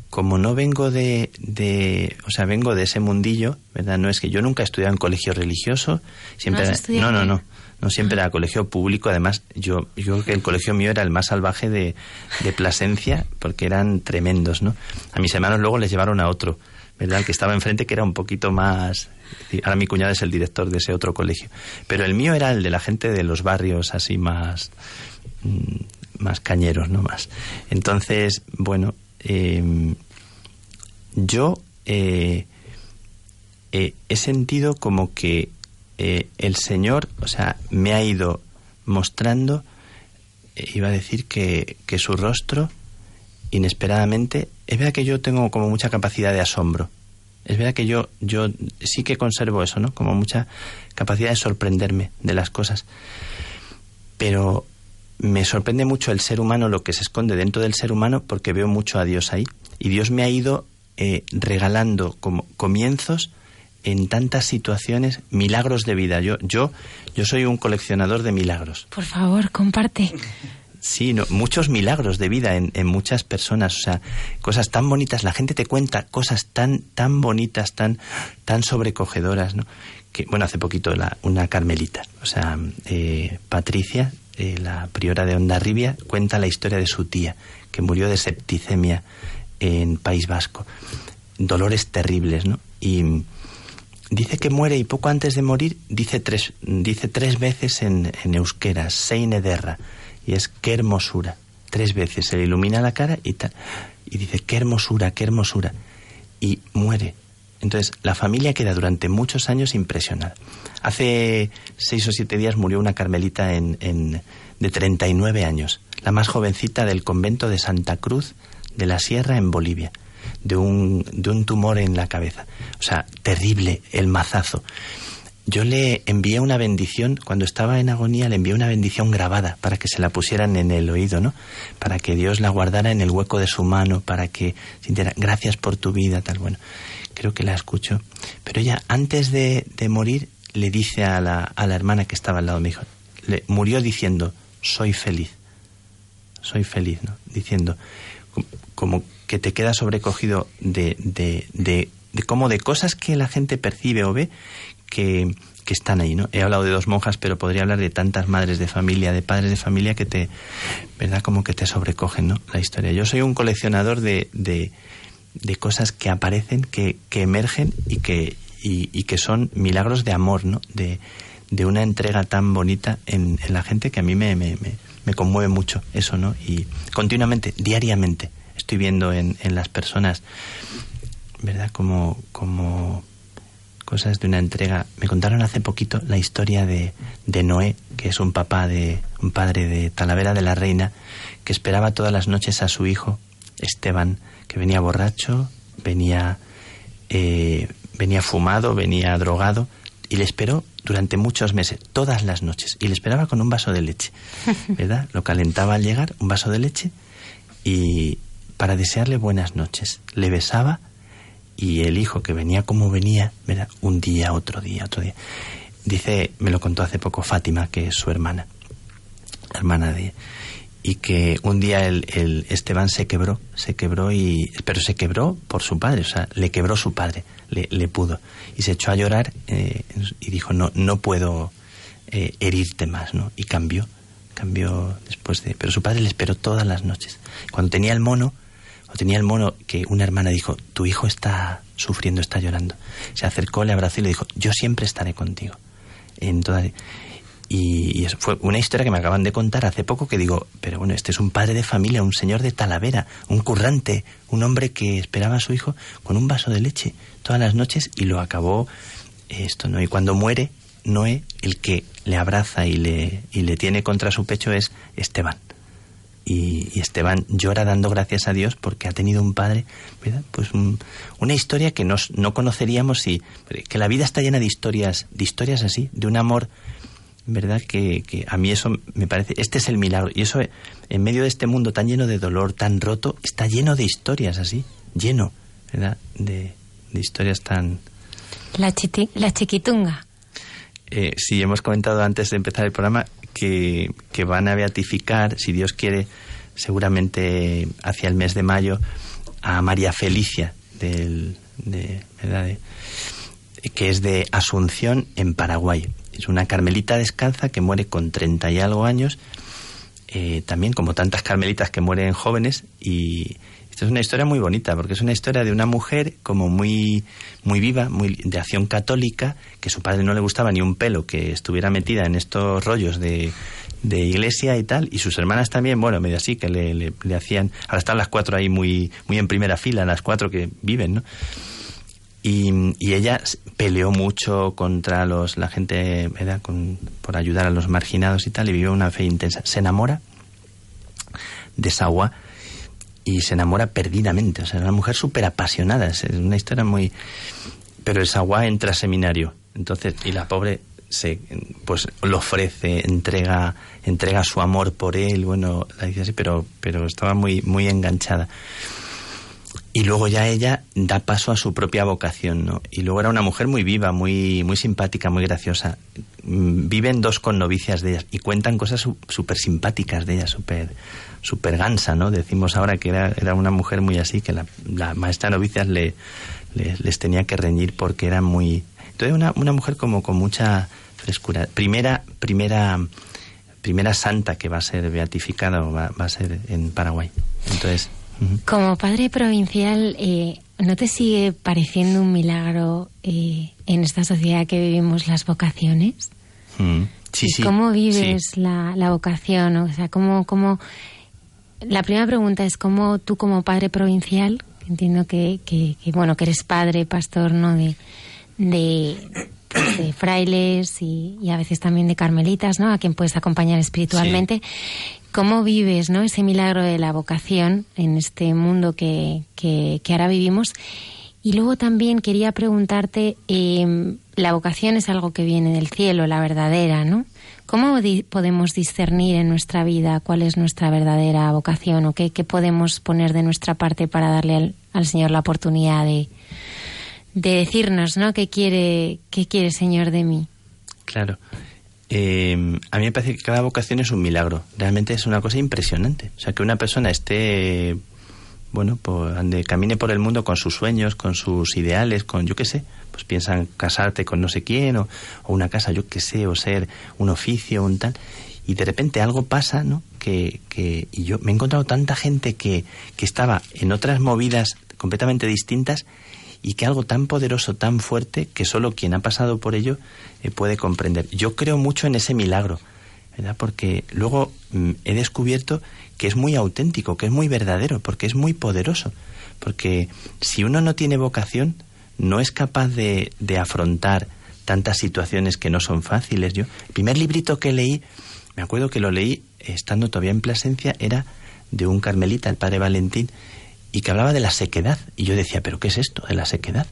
como no vengo de, de, o sea, vengo de ese mundillo, ¿verdad? No es que yo nunca he estudiado en colegio religioso, siempre no, no, no, no, siempre era colegio público, además yo, yo creo que el colegio mío era el más salvaje de, de Plasencia, porque eran tremendos, ¿no? A mis hermanos luego les llevaron a otro, ¿verdad? El que estaba enfrente que era un poquito más, ahora mi cuñada es el director de ese otro colegio, pero el mío era el de la gente de los barrios así más, más cañeros, ¿no? Más. Entonces, bueno, Em, yo eh, eh, he sentido como que eh, el Señor, o sea, me ha ido mostrando, iba a decir que, que su rostro, inesperadamente, es verdad que yo tengo como mucha capacidad de asombro. Es verdad que yo, yo sí que conservo eso, ¿no? Como mucha capacidad de sorprenderme de las cosas. Pero me sorprende mucho el ser humano, lo que se esconde dentro del ser humano, porque veo mucho a Dios ahí. Y Dios me ha ido eh, regalando como comienzos en tantas situaciones milagros de vida. Yo, yo, yo soy un coleccionador de milagros. Por favor, comparte. Sí, no, muchos milagros de vida en, en, muchas personas, o sea, cosas tan bonitas. La gente te cuenta cosas tan, tan bonitas, tan, tan sobrecogedoras, ¿no? Que, bueno, hace poquito la, una carmelita, o sea, eh, Patricia, eh, la priora de Ondarribia, cuenta la historia de su tía, que murió de septicemia en País Vasco. Dolores terribles, ¿no? Y dice que muere y poco antes de morir dice tres, dice tres veces en, en euskera, Seine Derra, y es qué hermosura. Tres veces se le ilumina la cara y. Y dice, qué hermosura, qué hermosura. Y muere. Entonces, la familia queda durante muchos años impresionada. Hace seis o siete días murió una carmelita en, en, de 39 años, la más jovencita del convento de Santa Cruz de la Sierra en Bolivia, de un, de un tumor en la cabeza. O sea, terrible el mazazo. Yo le envié una bendición, cuando estaba en agonía, le envié una bendición grabada para que se la pusieran en el oído, ¿no? Para que Dios la guardara en el hueco de su mano, para que sintiera gracias por tu vida, tal. Bueno, creo que la escucho. Pero ella, antes de, de morir, le dice a la, a la, hermana que estaba al lado, me dijo, le, murió diciendo, soy feliz, soy feliz, ¿no? Diciendo, como que te queda sobrecogido de, de, de, de como de cosas que la gente percibe o ve que, que, están ahí, ¿no? He hablado de dos monjas, pero podría hablar de tantas madres de familia, de padres de familia que te, ¿verdad? Como que te sobrecogen, ¿no? La historia. Yo soy un coleccionador de, de, de cosas que aparecen, que, que emergen y que, y, y, que son milagros de amor, ¿no? De, de una entrega tan bonita en, en la gente que a mí me, me, me, me, conmueve mucho eso, ¿no? Y continuamente, diariamente, estoy viendo en, en las personas, ¿verdad? Como, como cosas de una entrega. Me contaron hace poquito la historia de, de Noé, que es un papá de un padre de Talavera de la Reina, que esperaba todas las noches a su hijo Esteban, que venía borracho, venía eh, venía fumado, venía drogado y le esperó durante muchos meses, todas las noches, y le esperaba con un vaso de leche, [laughs] ¿verdad? Lo calentaba al llegar, un vaso de leche y para desearle buenas noches, le besaba y el hijo que venía como venía, ¿verdad? un día, otro día, otro día. Dice, me lo contó hace poco Fátima, que es su hermana, hermana de... Y que un día el, el Esteban se quebró, se quebró y... Pero se quebró por su padre, o sea, le quebró su padre, le, le pudo. Y se echó a llorar eh, y dijo, no, no puedo eh, herirte más, ¿no? Y cambió, cambió después de... Pero su padre le esperó todas las noches. Cuando tenía el mono, o tenía el mono que una hermana dijo, tu hijo está sufriendo, está llorando. Se acercó, le abrazó y le dijo, yo siempre estaré contigo. En toda... y, y, fue una historia que me acaban de contar hace poco que digo, pero bueno, este es un padre de familia, un señor de Talavera, un currante, un hombre que esperaba a su hijo con un vaso de leche todas las noches y lo acabó esto, ¿no? Y cuando muere Noé, el que le abraza y le, y le tiene contra su pecho es Esteban y, y, Esteban llora dando gracias a Dios porque ha tenido un padre, ¿verdad? pues un, una historia que nos, no conoceríamos si que la vida está llena de historias, de historias así, de un amor, verdad que, que a mí eso me parece, este es el milagro y eso en medio de este mundo tan lleno de dolor, tan roto, está lleno de historias así, lleno, verdad, de, de historias tan la, chiti, la chiquitunga. Eh, sí, hemos comentado antes de empezar el programa que, que, van a beatificar, si Dios quiere, seguramente hacia el mes de mayo, a María Felicia, del, de, de, que es de Asunción, en Paraguay. Es una carmelita descalza que muere con treinta y algo años, eh, también como tantas carmelitas que mueren jóvenes, y esta es una historia muy bonita, porque es una historia de una mujer como muy, muy viva, muy de acción católica, que su padre no le gustaba ni un pelo que estuviera metida en estos rollos de, de iglesia y tal, y sus hermanas también, bueno, medio así, que le, le, le, hacían, ahora están las cuatro ahí muy, muy en primera fila, las cuatro que viven, ¿no? Y, y ella peleó mucho contra los, la gente, ¿verdad? Con, por ayudar a los marginados y tal, y vivió una fe intensa. Se enamora de Sawa y se enamora perdidamente, o sea, una mujer súper apasionada, es una historia muy... Pero el Sawa entra a seminario, entonces, y la pobre se pues lo ofrece, entrega, entrega su amor por él, bueno, la dice así, pero, pero estaba muy, muy enganchada. Y luego ya ella da paso a su propia vocación, ¿no? Y luego era una mujer muy viva, muy, muy simpática, muy graciosa. mm, viven dos con novicias de ellas y cuentan cosas súper simpáticas de ellas, súper super gansa, ¿no? Decimos ahora que era, era una mujer muy así, que la, la maestra novicias le, les tenía que reñir porque era muy... Entonces una, una mujer como con mucha frescura. Primera, primera, primera santa que va a ser beatificada o va, a ser en Paraguay. Entonces... Como padre provincial, eh, ¿no te sigue pareciendo un milagro eh, en esta sociedad que vivimos las vocaciones? Mm. Sí, sí. ¿Cómo vives la, la, vocación? O sea, ¿cómo, ¿cómo, La primera pregunta es, ¿cómo tú como padre provincial, entiendo que, que, bueno, que eres padre, pastor, ¿no? De, de, pues, de frailes y, y, a veces también de carmelitas, ¿no? A quien puedes acompañar espiritualmente. ¿Cómo vives ¿no? ese milagro de la vocación en este mundo que, que, ahora vivimos? Y luego también quería preguntarte, em, la vocación es algo que viene del cielo, la verdadera, ¿no? ¿Cómo podemos discernir en nuestra vida cuál es nuestra verdadera vocación o qué, qué podemos poner de nuestra parte para darle al, al Señor la oportunidad de, de decirnos, ¿no? ¿Qué quiere, qué quiere Señor de mí? Claro. Eh, a mí me parece que cada vocación es un milagro. Realmente es una cosa impresionante. O sea, que una persona esté, bueno, ande, camine por el mundo con sus sueños, con sus ideales, con yo qué sé, pues piensan casarte con no sé quién, o, una casa, yo qué sé, o ser un oficio, un tal. Y de repente algo pasa, ¿no? Que, que y yo me he encontrado tanta gente que, que estaba en otras movidas completamente distintas y que algo tan poderoso, tan fuerte, que solo quien ha pasado por ello eh, puede comprender. Yo creo mucho en ese milagro, ¿verdad? Porque luego mm, he descubierto que es muy auténtico, que es muy verdadero, porque es muy poderoso. Porque si uno no tiene vocación, no es capaz de, de afrontar tantas situaciones que no son fáciles. Yo, el primer librito que leí, me acuerdo que lo leí estando todavía en Plasencia, era de un carmelita, el padre Valentín, y que hablaba de la sequedad. Y yo decía, ¿pero qué es esto de la sequedad?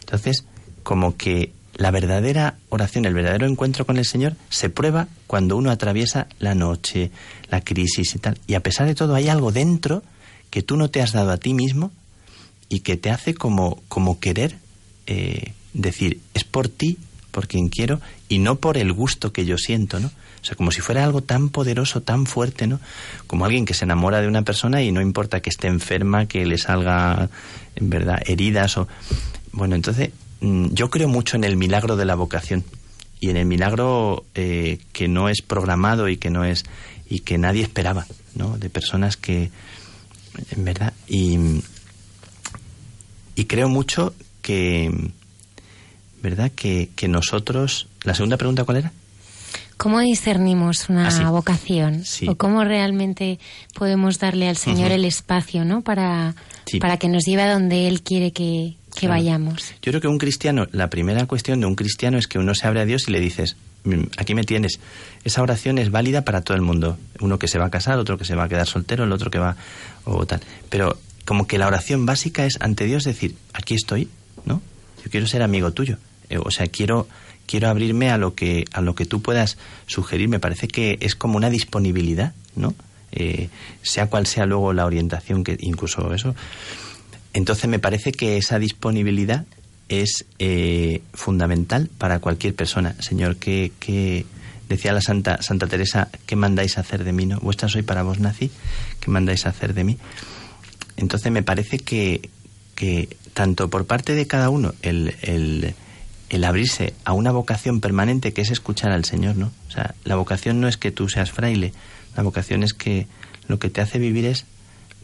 Entonces, como que la verdadera oración, el verdadero encuentro con el Señor se prueba cuando uno atraviesa la noche, la crisis y tal. Y a pesar de todo hay algo dentro que tú no te has dado a ti mismo y que te hace como, como querer eh, decir, es por ti, por quien quiero, y no por el gusto que yo siento, ¿no? O sea, como si fuera algo tan poderoso, tan fuerte, ¿no? Como alguien que se enamora de una persona y no importa que esté enferma, que le salga, en verdad, heridas o... Bueno, entonces mm, yo creo mucho en el milagro de la vocación y en el milagro eh, que no es programado y que no es y que nadie esperaba, ¿no? De personas que, en verdad, y, y creo mucho que, ¿verdad? Que, que nosotros, la segunda pregunta, ¿cuál era? ¿Cómo discernimos una vocación? ¿O cómo realmente podemos darle al Señor el espacio ¿no? para, para que nos lleve a donde Él quiere que, vayamos? Yo creo que un cristiano, la primera cuestión de un cristiano es que uno se abre a Dios y le dices, mm, aquí me tienes. Esa oración es válida para todo el mundo. Uno que se va a casar, otro que se va a quedar soltero, el otro que va o tal. Pero como que la oración básica es ante Dios decir, aquí estoy, ¿no? Yo quiero ser amigo tuyo. Eh, o sea, quiero quiero abrirme a lo que a lo que tú puedas sugerir. Me parece que es como una disponibilidad no eh, sea cual sea luego la orientación que incluso eso. Entonces me parece que esa disponibilidad es eh, fundamental para cualquier persona. Señor que, decía la santa santa Teresa qué mandáis hacer de mí no vuestra soy para vos nací qué mandáis hacer de mí entonces me parece que que tanto por parte de cada uno el, el el abrirse a una vocación permanente que es escuchar al Señor, ¿no? O sea, la vocación no es que tú seas fraile, la vocación es que lo que te hace vivir es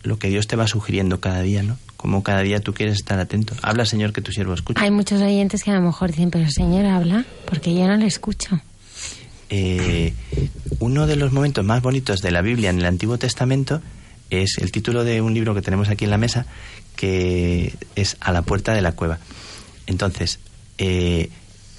lo que Dios te va sugiriendo cada día, ¿no? Como cada día tú quieres estar atento. Habla, Señor, que tu siervo escucha. Hay muchos oyentes que a lo mejor dicen, pero Señor, habla, porque yo no le escucho. Eh, uno de los momentos más bonitos de la Biblia en el Antiguo Testamento es el título de un libro que tenemos aquí en la mesa, que es A la puerta de la cueva. Entonces, eh,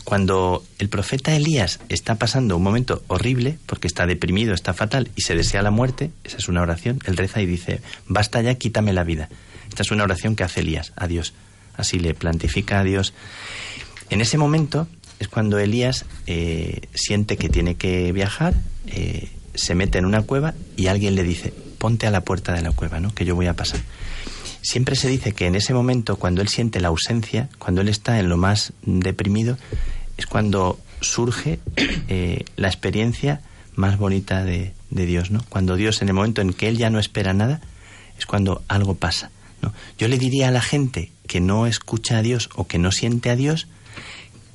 cuando el profeta Elías está pasando un momento horrible, porque está deprimido, está fatal y se desea la muerte, esa es una oración, él reza y dice, basta ya, quítame la vida. Esta es una oración que hace Elías a Dios. Así le plantifica a Dios. En ese momento es cuando Elías eh, siente que tiene que viajar, eh, se mete en una cueva y alguien le dice, ponte a la puerta de la cueva, ¿no? que yo voy a pasar. Siempre se dice que en ese momento, cuando él siente la ausencia, cuando él está en lo más deprimido, es cuando surge [coughs] eh, la experiencia más bonita de, Dios, ¿no? Cuando Dios, en el momento en que Él ya no espera nada, es cuando algo pasa. Yo le diría a la gente que no escucha a Dios o que no siente a Dios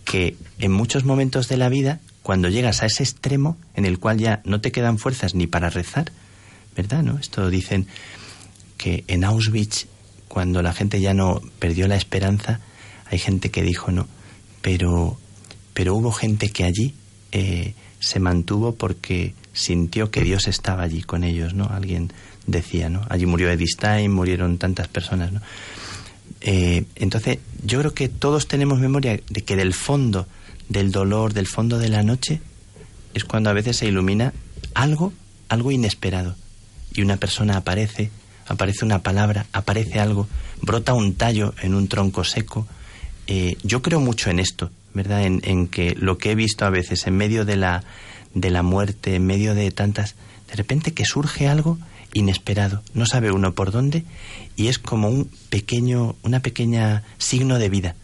que en muchos momentos de la vida, cuando llegas a ese extremo en el cual ya no te quedan fuerzas ni para rezar, ¿verdad? ¿No? Esto dicen que en Auschwitz, cuando la gente ya no perdió la esperanza, hay gente que dijo no, pero, pero hubo gente que allí eh, se mantuvo porque sintió que Dios estaba allí con ellos, ¿no? Alguien decía, ¿no? Allí murió Edith Stein, murieron tantas personas, ¿no? Eh, entonces, yo creo que todos tenemos memoria de que del fondo del dolor, del fondo de la noche, es cuando a veces se ilumina algo, algo inesperado. Y una persona aparece, aparece una palabra, aparece algo, brota un tallo en un tronco seco. Eh, yo creo mucho en esto, ¿verdad? En, en, que lo que he visto a veces en medio de la, de la muerte, en medio de tantas, de repente que surge algo inesperado, no sabe uno por dónde y es como un pequeño, una pequeña signo de vida,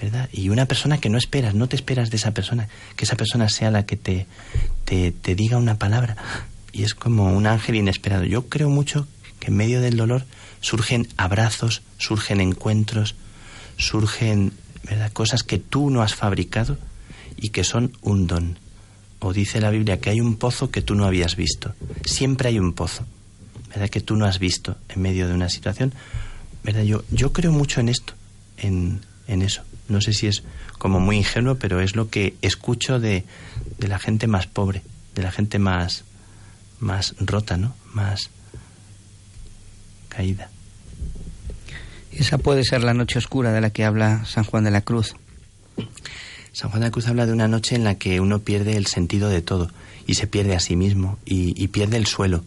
¿verdad? Y una persona que no esperas, no te esperas de esa persona, que esa persona sea la que te, te, te diga una palabra y es como un ángel inesperado. Yo creo mucho que en medio del dolor surgen abrazos, surgen encuentros, surgen ¿verdad? cosas que tú no has fabricado y que son un don. O dice la Biblia que hay un pozo que tú no habías visto. Siempre hay un pozo. ¿verdad? que tú no has visto en medio de una situación. ¿verdad? Yo, yo creo mucho en esto, en, en eso. No sé si es como muy ingenuo, pero es lo que escucho de, de la gente más pobre, de la gente más, más rota, ¿no? Más caída. Esa puede ser la noche oscura de la que habla San Juan de la Cruz. San Juan de la Cruz habla de una noche en la que uno pierde el sentido de todo y se pierde a sí mismo y, y pierde el suelo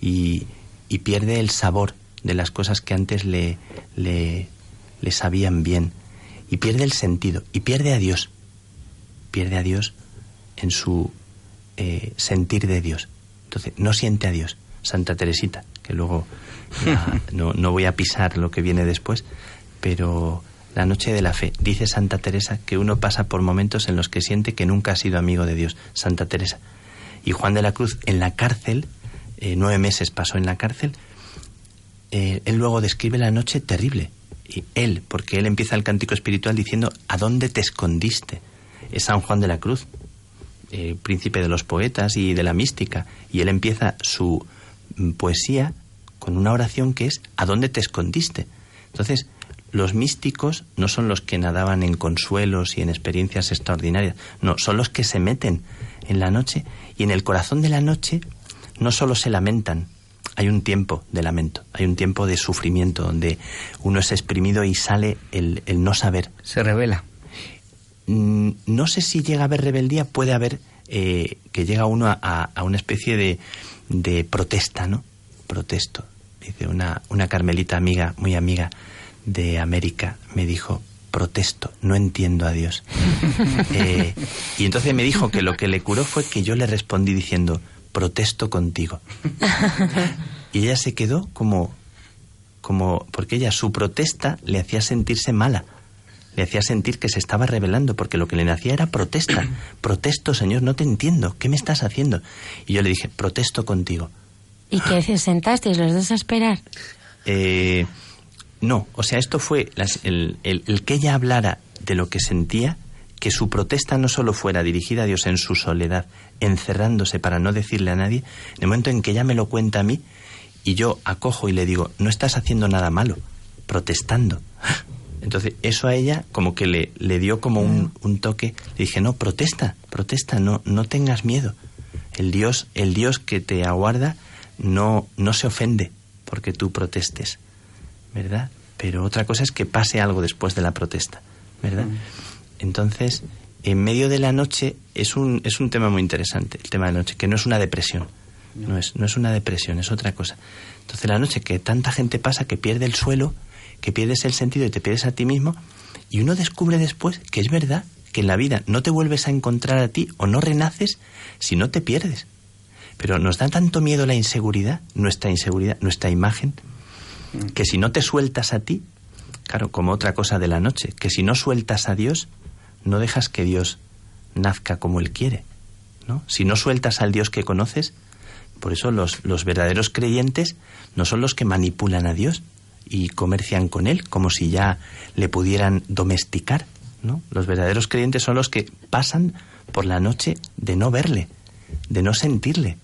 y, y pierde el sabor de las cosas que antes le, le, le, sabían bien y pierde el sentido y pierde a Dios pierde a Dios en su eh, sentir de Dios entonces no siente a Dios Santa Teresita que luego no, no voy a pisar lo que viene después pero la noche de la fe dice Santa Teresa que uno pasa por momentos en los que siente que nunca ha sido amigo de Dios Santa Teresa y Juan de la Cruz en la cárcel eh, nueve meses pasó en la cárcel, eh, él luego describe la noche terrible. Y él, porque él empieza el cántico espiritual diciendo, ¿a dónde te escondiste? Es San Juan de la Cruz, eh, príncipe de los poetas y de la mística. Y él empieza su mm, poesía con una oración que es, ¿a dónde te escondiste? Entonces, los místicos no son los que nadaban en consuelos y en experiencias extraordinarias, no, son los que se meten en la noche y en el corazón de la noche no solo se lamentan, hay un tiempo de lamento, hay un tiempo de sufrimiento donde uno es exprimido y sale el, el no saber. Se revela. Mm, no sé si llega a haber rebeldía, puede haber eh, que llega uno a, a, a, una especie de, de protesta, ¿no? Protesto. Dice una, una carmelita amiga, muy amiga de América, me dijo, protesto, no entiendo a Dios. [laughs] eh, y entonces me dijo que lo que le curó fue que yo le respondí diciendo, protesto contigo. y ella se quedó como, como, porque ella su protesta le hacía sentirse mala, le hacía sentir que se estaba rebelando, porque lo que le hacía era protesta. Protesto, Señor, no te entiendo, ¿qué me estás haciendo? Y yo le dije, protesto contigo. ¿Y qué sentasteis los dos a esperar? Eh, no, o sea, esto fue las, el, el, el que ella hablara de lo que sentía, que su protesta no solo fuera dirigida a Dios en su soledad, encerrándose para no decirle a nadie, en el momento en que ella me lo cuenta a mí y yo acojo y le digo, no estás haciendo nada malo, protestando. [laughs] Entonces, eso a ella como que le, le dio como un, un, toque. Le dije, no, protesta, protesta, no, no tengas miedo. El Dios, el Dios que te aguarda no, no se ofende porque tú protestes, ¿verdad? Pero otra cosa es que pase algo después de la protesta, ¿verdad? Entonces, en medio de la noche es un, es un tema muy interesante, el tema de la noche, que no es una depresión. No es, no es una depresión, es otra cosa. Entonces la noche que tanta gente pasa que pierde el suelo, que pierdes el sentido y te pierdes a ti mismo, y uno descubre después que es verdad que en la vida no te vuelves a encontrar a ti o no renaces si no te pierdes. Pero nos da tanto miedo la inseguridad, nuestra inseguridad, nuestra imagen, que si no te sueltas a ti, claro, como otra cosa de la noche, que si no sueltas a Dios, no dejas que Dios nazca como Él quiere. ¿no? Si no sueltas al Dios que conoces, por eso los, los verdaderos creyentes no son los que manipulan a Dios y comercian con Él como si ya le pudieran domesticar. ¿no? Los verdaderos creyentes son los que pasan por la noche de no verle, de no sentirle,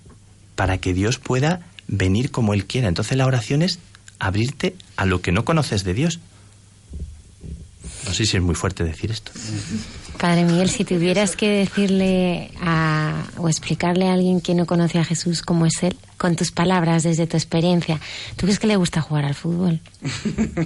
para que Dios pueda venir como Él quiera. Entonces la oración es abrirte a lo que no conoces de Dios. No sé si es muy fuerte decir esto. Padre Miguel, si tuvieras que decirle a, o explicarle a alguien que no conoce a Jesús cómo es Él, con tus palabras, desde tu experiencia, ¿tú crees que le gusta jugar al fútbol? [laughs]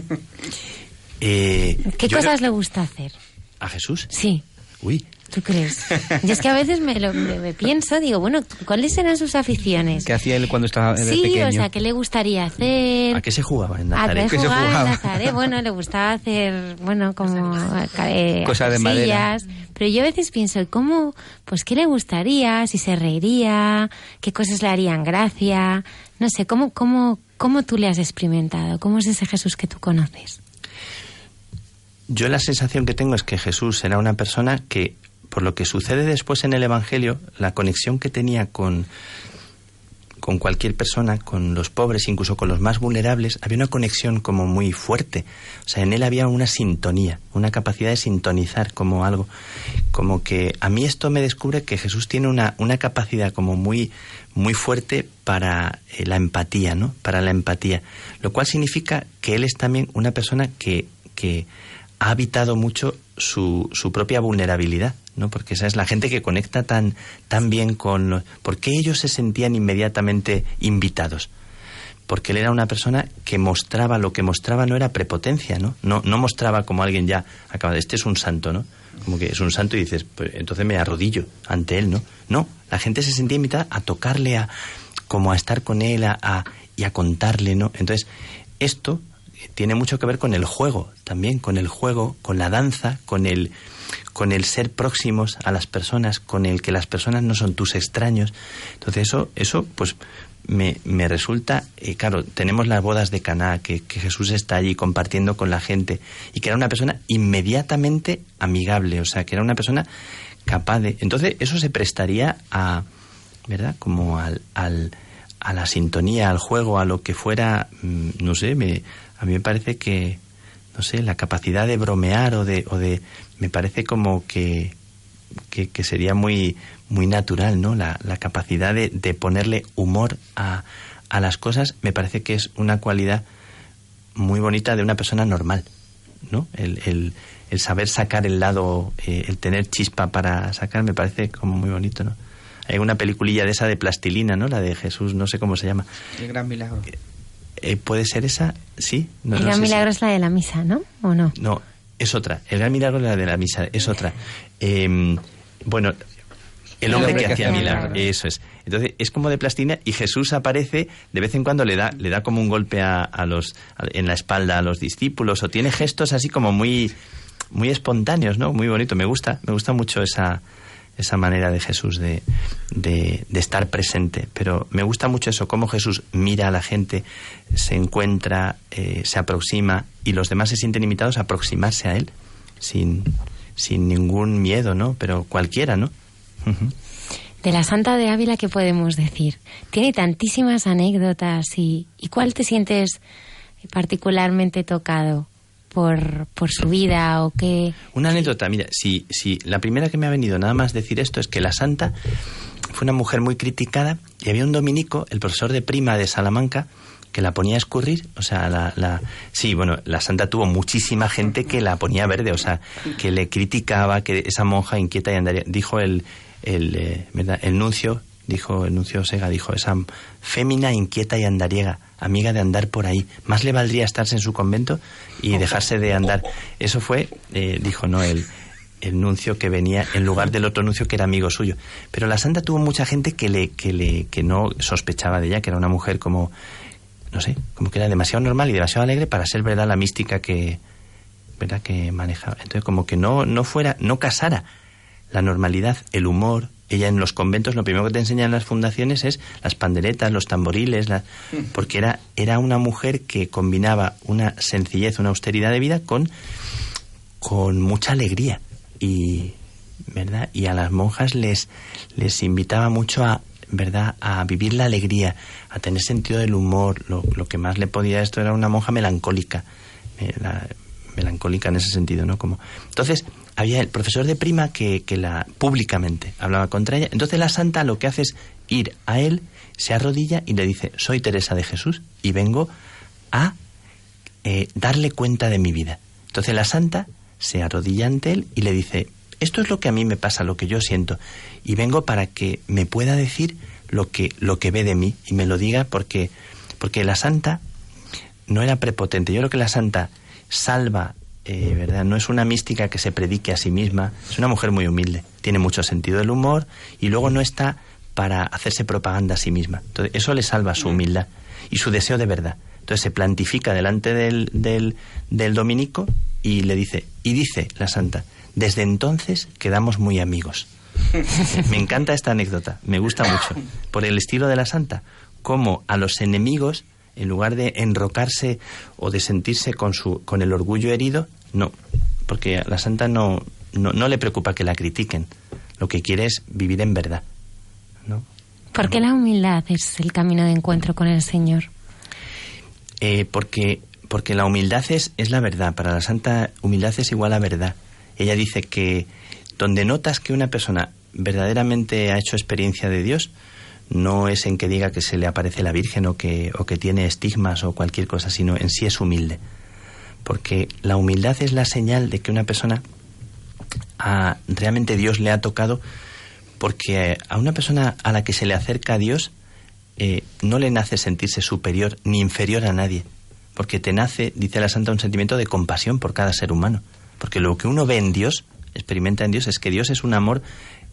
Eh, ¿Qué cosas creo- le gusta hacer? ¿A Jesús? Sí, Uy, ¿tú crees? Yo es que a veces me, lo, me- me pienso, digo, bueno, ¿cuáles serán sus aficiones? ¿Qué hacía él cuando estaba Sí, pequeño? o sea, ¿qué le gustaría hacer? ¿a qué se jugaba en A Nazaret? ¿Qué se jugar en jugaba? Nazaret, bueno, le gustaba hacer, bueno, como eh, Cosa de madera. Pero yo a veces pienso, ¿y ¿cómo, pues qué le gustaría? Si se reiría, qué cosas le harían gracia, no sé, ¿cómo, cómo, cómo tú le has experimentado? ¿Cómo es ese Jesús que tú conoces? Yo la sensación que tengo es que Jesús era una persona que, por lo que sucede después en el Evangelio, la conexión que tenía con, con cualquier persona, con los pobres, incluso con los más vulnerables, había una conexión como muy fuerte. O sea, en él había una sintonía, una capacidad de sintonizar como algo. Como que a mí esto me descubre que Jesús tiene una, una capacidad como muy, muy fuerte para eh, la empatía, ¿no? Para la empatía. Lo cual significa que él es también una persona que, que ha habitado mucho su, su propia vulnerabilidad, ¿no? Porque esa es la gente que conecta tan, tan bien con... los- ¿Por qué ellos se sentían inmediatamente invitados? Porque él era una persona que mostraba, lo que mostraba no era prepotencia, ¿no? No, no mostraba como alguien ya acaba este es un santo, ¿no? Como que es un santo y dices, pues entonces me arrodillo ante él, ¿no? No, la gente se sentía invitada a tocarle, a como a estar con él, a- y a contarle, ¿no? Entonces, esto tiene mucho que ver con el juego, también con el juego, con la danza, con el con el ser próximos a las personas, con el que las personas no son tus extraños. Entonces eso, eso pues me, me resulta, eh, claro, tenemos las bodas de Caná, que, Jesús está allí compartiendo con la gente, y que era una persona inmediatamente amigable, o sea, que era una persona capaz de... Entonces eso se prestaría a, ¿verdad? Como al, al, a la sintonía, al juego, a lo que fuera, mm, no sé, me, a mí me parece que, no sé, la capacidad de bromear o de, o de me parece como que, que, que sería muy, muy natural, ¿no? La, la capacidad de, de ponerle humor a, a las cosas me parece que es una cualidad muy bonita de una persona normal, ¿no? El, el, el saber sacar el lado, eh, el tener chispa para sacar, me parece como muy bonito, ¿no? Hay una peliculilla de esa de plastilina, ¿no? La de Jesús, no sé cómo se llama. El gran milagro. Eh, ¿Puede ser esa? Sí. No, el no gran si- milagro es la de la misa, ¿no? ¿O no? no, es otra. El gran milagro de la de la misa es otra. Eh, bueno, el hombre que hacía milagros. Eso es. Entonces es como de plastilina y Jesús aparece de vez en cuando le da le da como un golpe a, a los a- en la espalda a los discípulos o tiene gestos así como muy muy espontáneos, ¿no? Muy bonito. Me gusta me gusta mucho esa esa manera de Jesús de, de, estar presente. Pero me gusta mucho eso, cómo Jesús mira a la gente, se encuentra, eh, se aproxima y los demás se sienten invitados a aproximarse a Él sin, sin ningún miedo, ¿no? Pero cualquiera, ¿no? De la Santa de Ávila, ¿qué podemos decir? Tiene tantísimas anécdotas y, ¿y cuál te sientes particularmente tocado por, por su vida o qué? Una anécdota, mira, si, si la primera que me ha venido nada más decir esto es que la santa fue una mujer muy criticada y había un dominico, el profesor de prima de Salamanca, que la ponía a escurrir, o sea, la, la sí, bueno, la santa tuvo muchísima gente que la ponía verde, o sea, que le criticaba, que esa monja inquieta y andaría, dijo el, el, eh, el nuncio, dijo el nuncio Sega, dijo, esa fémina inquieta y andariega, amiga de andar por ahí, más le valdría estarse en su convento y dejarse de andar. Eso fue, eh, dijo, no, el, el nuncio que venía en lugar del otro nuncio que era amigo suyo. Pero la santa tuvo mucha gente que le, que le, que no sospechaba de ella, que era una mujer como, no sé, como que era demasiado normal y demasiado alegre para ser verdad la mística que, verdad que manejaba. Entonces como que no, no fuera, no casara la normalidad, el humor. Ella en los conventos lo primero que te enseñan las fundaciones es las panderetas, los tamboriles, la- porque era, era una mujer que combinaba una sencillez, una austeridad de vida con, con mucha alegría. Y, ¿verdad? Y a las monjas les, les invitaba mucho a, ¿verdad?, a vivir la alegría, a tener sentido del humor. Lo, lo que más le podía esto era una monja melancólica, eh, la, melancólica en ese sentido, ¿no? Como, entonces, había el profesor de prima que, que la públicamente hablaba contra ella. Entonces la santa lo que hace es ir a él, se arrodilla y le dice, soy Teresa de Jesús y vengo a eh, darle cuenta de mi vida. Entonces la santa se arrodilla ante él y le dice, esto es lo que a mí me pasa, lo que yo siento, y vengo para que me pueda decir lo que, lo que ve de mí y me lo diga porque, porque la santa no era prepotente. Yo creo que la santa salva, eh, ¿verdad? No es una mística que se predique a sí misma, es una mujer muy humilde, tiene mucho sentido del humor y luego no está para hacerse propaganda a sí misma. Entonces, eso le salva su humildad y su deseo de verdad. Entonces se plantifica delante del, del, del dominico y le dice, y dice la santa, desde entonces quedamos muy amigos. [laughs] me encanta esta anécdota, me gusta mucho, por el estilo de la santa, como a los enemigos, en lugar de enrocarse o de sentirse con, su, con el orgullo herido, no, porque a la santa no, no, no le preocupa que la critiquen, lo que quiere es vivir en verdad. ¿no? ¿Por qué la humildad es el camino de encuentro con el Señor? Eh, porque, porque la humildad es, es la verdad. Para la santa, humildad es igual a verdad. Ella dice que donde notas que una persona verdaderamente ha hecho experiencia de Dios, no es en que diga que se le aparece la Virgen o que, o que tiene estigmas o cualquier cosa, sino en sí es humilde. Porque la humildad es la señal de que una persona a, realmente Dios le ha tocado, porque a una persona a la que se le acerca a Dios eh, no le nace sentirse superior ni inferior a nadie, porque te nace, dice la Santa, un sentimiento de compasión por cada ser humano. Porque lo que uno ve en Dios, experimenta en Dios, es que Dios es un amor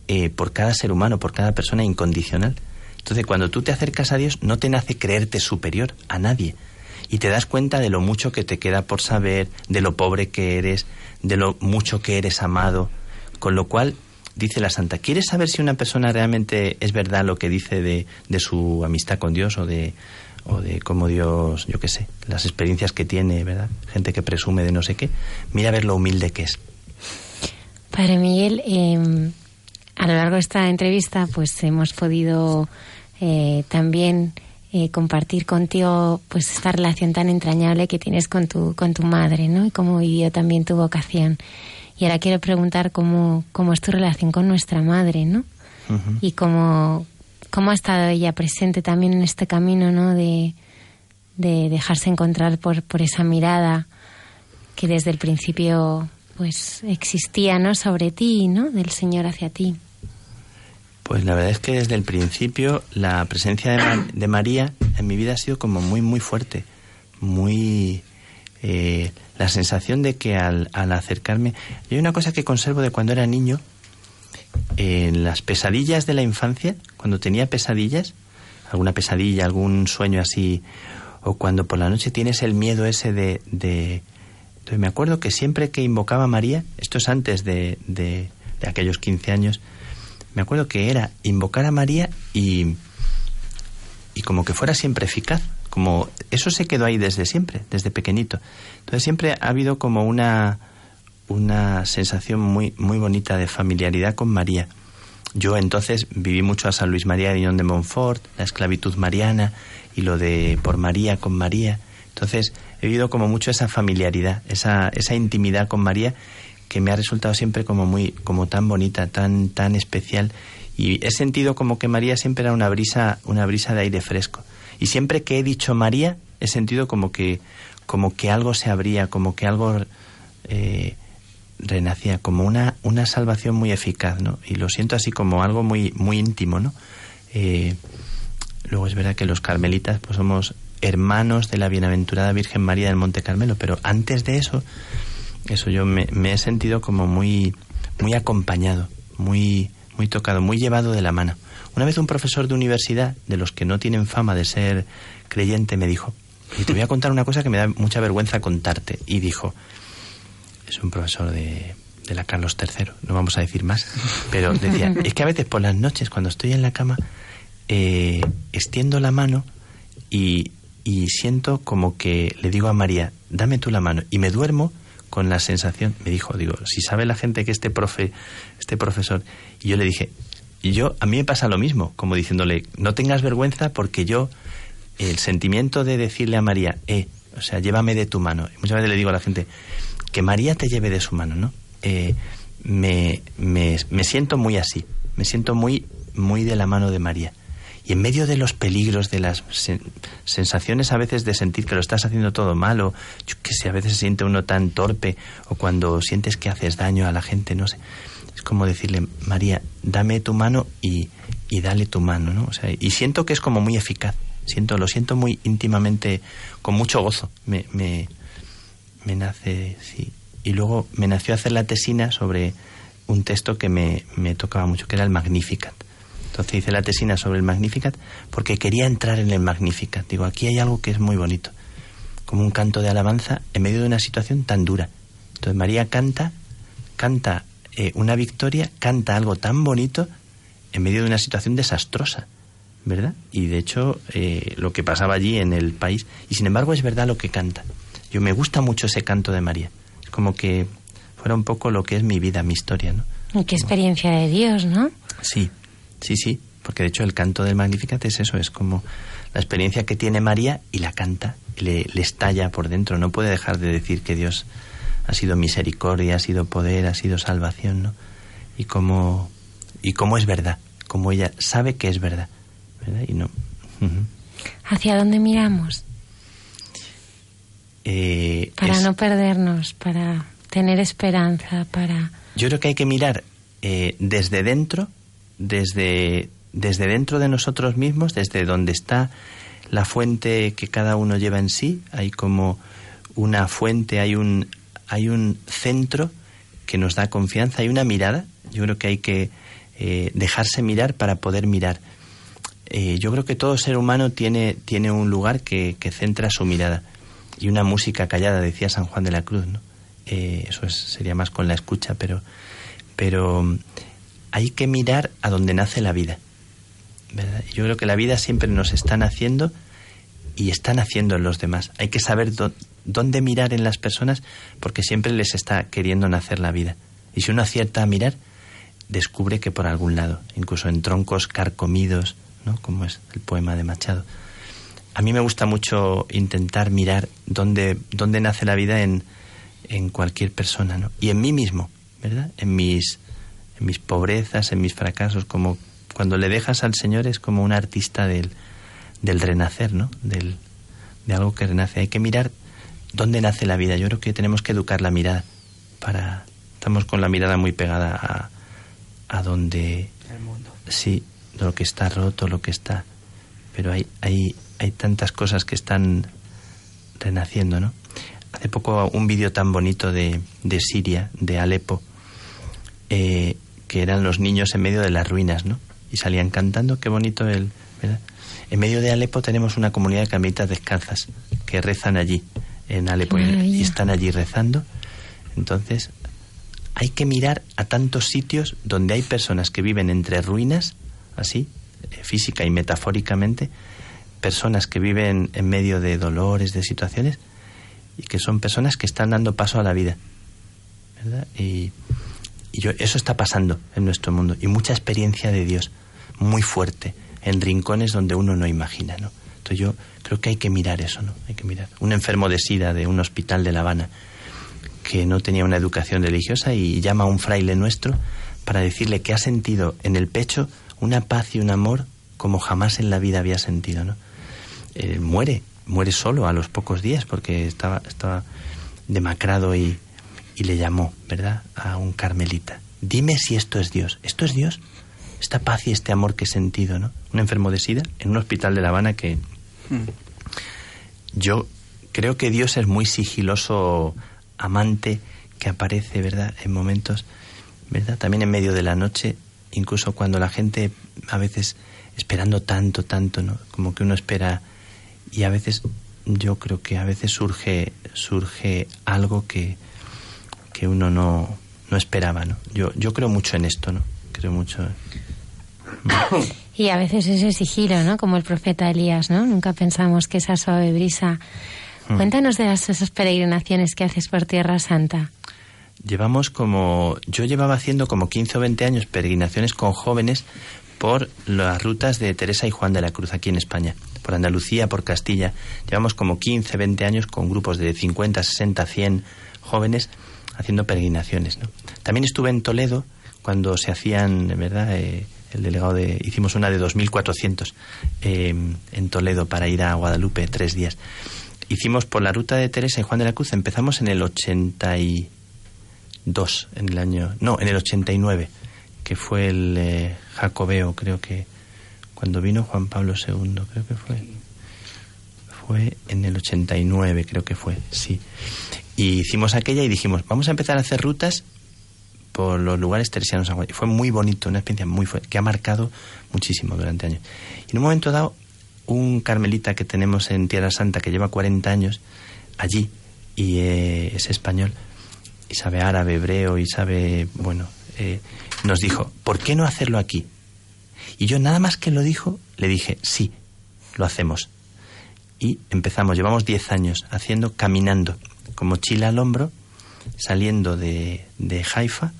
eh, por cada ser humano, por cada persona incondicional. Entonces, cuando tú te acercas a Dios, no te nace creerte superior a nadie. Y te das cuenta de lo mucho que te queda por saber, de lo pobre que eres, de lo mucho que eres amado. Con lo cual, dice la Santa, ¿quieres saber si una persona realmente es verdad lo que dice de, de su amistad con Dios o de, o de cómo Dios, yo qué sé, las experiencias que tiene, ¿verdad? Gente que presume de no sé qué. Mira a ver lo humilde que es. Padre Miguel, eh, a lo largo de esta entrevista, pues hemos podido eh, también eh, compartir contigo pues esta relación tan entrañable que tienes con tu, con tu madre, ¿no? Y cómo vivió también tu vocación. Y ahora quiero preguntar cómo, cómo es tu relación con nuestra madre, ¿no? Y cómo, cómo ha estado ella presente también en este camino, ¿no? De, de dejarse encontrar por, por esa mirada que desde el principio pues existía, ¿no? Sobre ti, ¿no? Del Señor hacia ti. Pues la verdad es que desde el principio la presencia de, de María en mi vida ha sido como muy, muy fuerte. Muy. eh, la sensación de que al, al acercarme. Hay una cosa que conservo de cuando era niño. En las pesadillas de la infancia, cuando tenía pesadillas, alguna pesadilla, algún sueño así, o cuando por la noche tienes el miedo ese de. entonces me acuerdo que siempre que invocaba a María, esto es antes de, de, de aquellos 15 años, me acuerdo que era invocar a María y, y como que fuera siempre eficaz. Como eso se quedó ahí desde siempre, desde pequeñito. Entonces siempre ha habido como una, una sensación muy, muy bonita de familiaridad con María. Yo entonces viví mucho a San Luis María de Guiñón de Montfort, la esclavitud mariana y lo de por María con María. Entonces he vivido como mucho esa familiaridad, esa, esa intimidad con María que me ha resultado siempre como muy, como tan bonita, tan, tan especial. Y he sentido como que María siempre era una brisa, una brisa de aire fresco. Y siempre que he dicho María, he sentido como que, como que algo se abría, como que algo eh, renacía, como una, una salvación muy eficaz, ¿no? Y lo siento así como algo muy, muy íntimo, ¿no? Eh, luego es verdad que los carmelitas pues somos hermanos de la bienaventurada Virgen María del Monte Carmelo, pero antes de eso, eso yo me, me he sentido como muy, muy acompañado, muy, muy tocado, muy llevado de la mano. Una vez un profesor de universidad, de los que no tienen fama de ser creyente, me dijo, y te voy a contar una cosa que me da mucha vergüenza contarte. Y dijo, es un profesor de, de la Carlos III, no vamos a decir más, pero decía, [laughs] es que a veces por las noches cuando estoy en la cama, eh, extiendo la mano y, y siento como que le digo a María, dame tú la mano, y me duermo con la sensación, me dijo, digo, si sabe la gente que este profe, este profesor, y yo le dije, y yo, a mí me pasa lo mismo, como diciéndole, no tengas vergüenza porque yo, el sentimiento de decirle a María, eh, o sea, llévame de tu mano. muchas veces le digo a la gente, que María te lleve de su mano, ¿no? Eh, me, me, me, siento muy así, me siento muy, muy de la mano de María. Y en medio de los peligros, de las sensaciones a veces de sentir que lo estás haciendo todo mal, o que sé, a veces se siente uno tan torpe, o cuando sientes que haces daño a la gente, no sé. Es como decirle, María, dame tu mano y, y dale tu mano, ¿no? O sea, y siento que es como muy eficaz. Siento, lo siento muy íntimamente, con mucho gozo. Me, me, me nace, sí. Y luego me nació hacer la tesina sobre un texto que me, me tocaba mucho, que era el Magnificat. Entonces hice la tesina sobre el Magnificat porque quería entrar en el Magnificat. Digo, aquí hay algo que es muy bonito, como un canto de alabanza en medio de una situación tan dura. Entonces María canta, canta eh, una victoria, canta algo tan bonito en medio de una situación desastrosa, ¿verdad? Y de hecho eh, lo que pasaba allí en el país, y sin embargo es verdad lo que canta. Yo me gusta mucho ese canto de María. Es como que fuera un poco lo que es mi vida, mi historia, ¿no? Y qué experiencia de Dios, ¿no? Sí, sí, sí. Porque de hecho el canto del Magnificat es eso, es como la experiencia que tiene María y la canta, le, le estalla por dentro. No puede dejar de decir que Dios ha sido misericordia, ha sido poder, ha sido salvación, ¿no? Y cómo, y cómo es verdad, como ella sabe que es verdad, ¿verdad? Y no. ¿Hacia dónde miramos? Eh, para no perdernos, para tener esperanza, para... Yo creo que hay que mirar eh, desde dentro, desde, desde dentro de nosotros mismos, desde donde está la fuente que cada uno lleva en sí, hay como una fuente, hay un, hay un centro que nos da confianza, hay una mirada, yo creo que hay que eh, dejarse mirar para poder mirar. yo creo que todo ser humano tiene, tiene un lugar que, que centra su mirada y una música callada, decía San Juan de la Cruz, ¿no? Eh, eso sería más con la escucha, pero, pero hay que mirar a donde nace la vida. ¿verdad? Yo creo que la vida siempre nos está naciendo y está naciendo en los demás. Hay que saber dónde mirar en las personas porque siempre les está queriendo nacer la vida. Y si uno acierta a mirar, descubre que por algún lado, incluso en troncos carcomidos, ¿no? como es el poema de Machado, a mí me gusta mucho intentar mirar dónde, dónde nace la vida en, en cualquier persona, ¿no? Y en mí mismo, ¿verdad? En mis, en mis pobrezas, en mis fracasos, como cuando le dejas al Señor es como un artista del, del renacer, ¿no? Del, de algo que renace. Hay que mirar dónde nace la vida. Yo creo que tenemos que educar la mirada para... Estamos con la mirada muy pegada a, a donde... El mundo. Sí, lo que está roto, lo que está... Pero hay, hay, hay tantas cosas que están renaciendo, ¿no? Hace poco un vídeo tan bonito de, de Siria, de Alepo, eh, que eran los niños en medio de las ruinas, ¿no? Y salían cantando, qué bonito el... ¿verdad? En medio de Alepo tenemos una comunidad de camitas descalzas que rezan allí, en Alepo, y están allí rezando. Entonces, hay que mirar a tantos sitios donde hay personas que viven entre ruinas, así, eh, física y metafóricamente, personas que viven en medio de dolores, de situaciones, y que son personas que están dando paso a la vida. ¿verdad? Y, y yo, eso está pasando en nuestro mundo. Y mucha experiencia de Dios, muy fuerte, en rincones donde uno no imagina. ¿no? Entonces yo creo que hay que mirar eso, ¿no? Hay que mirar. Un enfermo de SIDA de un hospital de La Habana que no tenía una educación religiosa y llama a un fraile nuestro para decirle que ha sentido en el pecho una paz y un amor como jamás en la vida había sentido, ¿no? Eh, muere, muere solo a los pocos días porque estaba, estaba demacrado y, y le llamó, ¿verdad?, a un carmelita. Dime si esto es Dios. ¿Esto es Dios? Esta paz y este amor que he sentido, ¿no? Un enfermo de SIDA en un hospital de La Habana que yo creo que Dios es muy sigiloso amante que aparece, ¿verdad?, en momentos, ¿verdad? También en medio de la noche, incluso cuando la gente a veces esperando tanto, tanto, ¿no? Como que uno espera y a veces yo creo que a veces surge surge algo que, que uno no, no esperaba no yo yo creo mucho en esto no creo mucho [coughs] y a veces ese sigilo no como el profeta Elías no nunca pensamos que esa suave brisa Mm. Cuéntanos de esas peregrinaciones que haces por Tierra Santa. Llevamos como, yo llevaba haciendo como 15 o 20 años peregrinaciones con jóvenes por las rutas de Teresa y Juan de la Cruz aquí en España, por Andalucía, por Castilla. Llevamos como 15, 20 años con grupos de 50, 60, 100 jóvenes haciendo peregrinaciones. ¿no? También estuve en Toledo cuando se hacían, ¿verdad? Eh, el delegado de. Hicimos una de 2.400 eh, en Toledo para ir a Guadalupe tres días. Hicimos por la ruta de Teresa y Juan de la Cruz, empezamos en el 82, en el año. No, en el 89, que fue el eh, Jacobeo, creo que. Cuando vino Juan Pablo II, creo que fue. Fue en el 89, creo que fue, sí. Y hicimos aquella y dijimos, vamos a empezar a hacer rutas por los lugares teresianos. Fue muy bonito, una experiencia muy fuerte, que ha marcado muchísimo durante años. Y en un momento dado, un carmelita que tenemos en Tierra Santa, que lleva 40 años allí, y eh, es español, y sabe árabe, hebreo, y sabe, bueno, eh, nos dijo, ¿por qué no hacerlo aquí? Y yo nada más que lo dijo, le dije, sí, lo hacemos. Y empezamos, llevamos 10 años haciendo, caminando con mochila al hombro, saliendo de, de Haifa,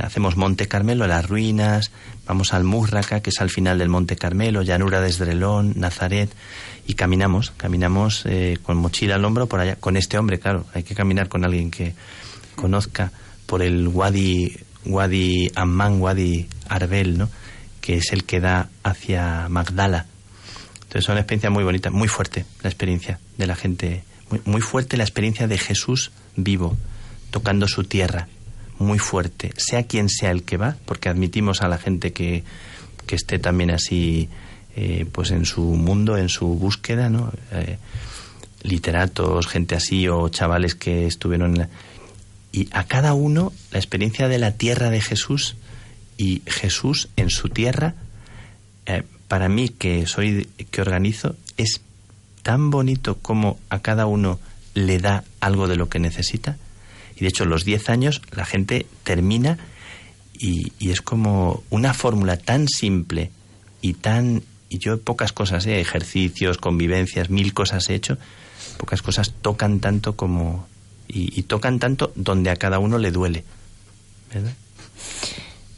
hacemos Monte Carmelo, las ruinas, vamos al Murraca, que es al final del Monte Carmelo, llanura de Esdrelón, Nazaret, y caminamos, caminamos eh, con mochila al hombro por allá, con este hombre, claro, hay que caminar con alguien que conozca por el Wadi, Wadi Amman, Wadi Arbel, ¿no? que es el que da hacia Magdala. Entonces es una experiencia muy bonita, muy fuerte la experiencia de la gente muy, fuerte la experiencia de Jesús vivo, tocando su tierra, muy fuerte, sea quien sea el que va, porque admitimos a la gente que, que esté también así, eh, pues en su mundo, en su búsqueda, ¿no? Eh, literatos, gente así, o chavales que estuvieron en la... Y a cada uno la experiencia de la tierra de Jesús y Jesús en su tierra, eh, para mí que soy, que organizo, es tan bonito como a cada uno le da algo de lo que necesita. Y de hecho, los 10 años la gente termina y, es como una fórmula tan simple y tan. Y yo pocas cosas, ¿eh? ejercicios, convivencias, mil cosas he hecho, pocas cosas tocan tanto como. Y, y tocan tanto donde a cada uno le duele. ¿verdad?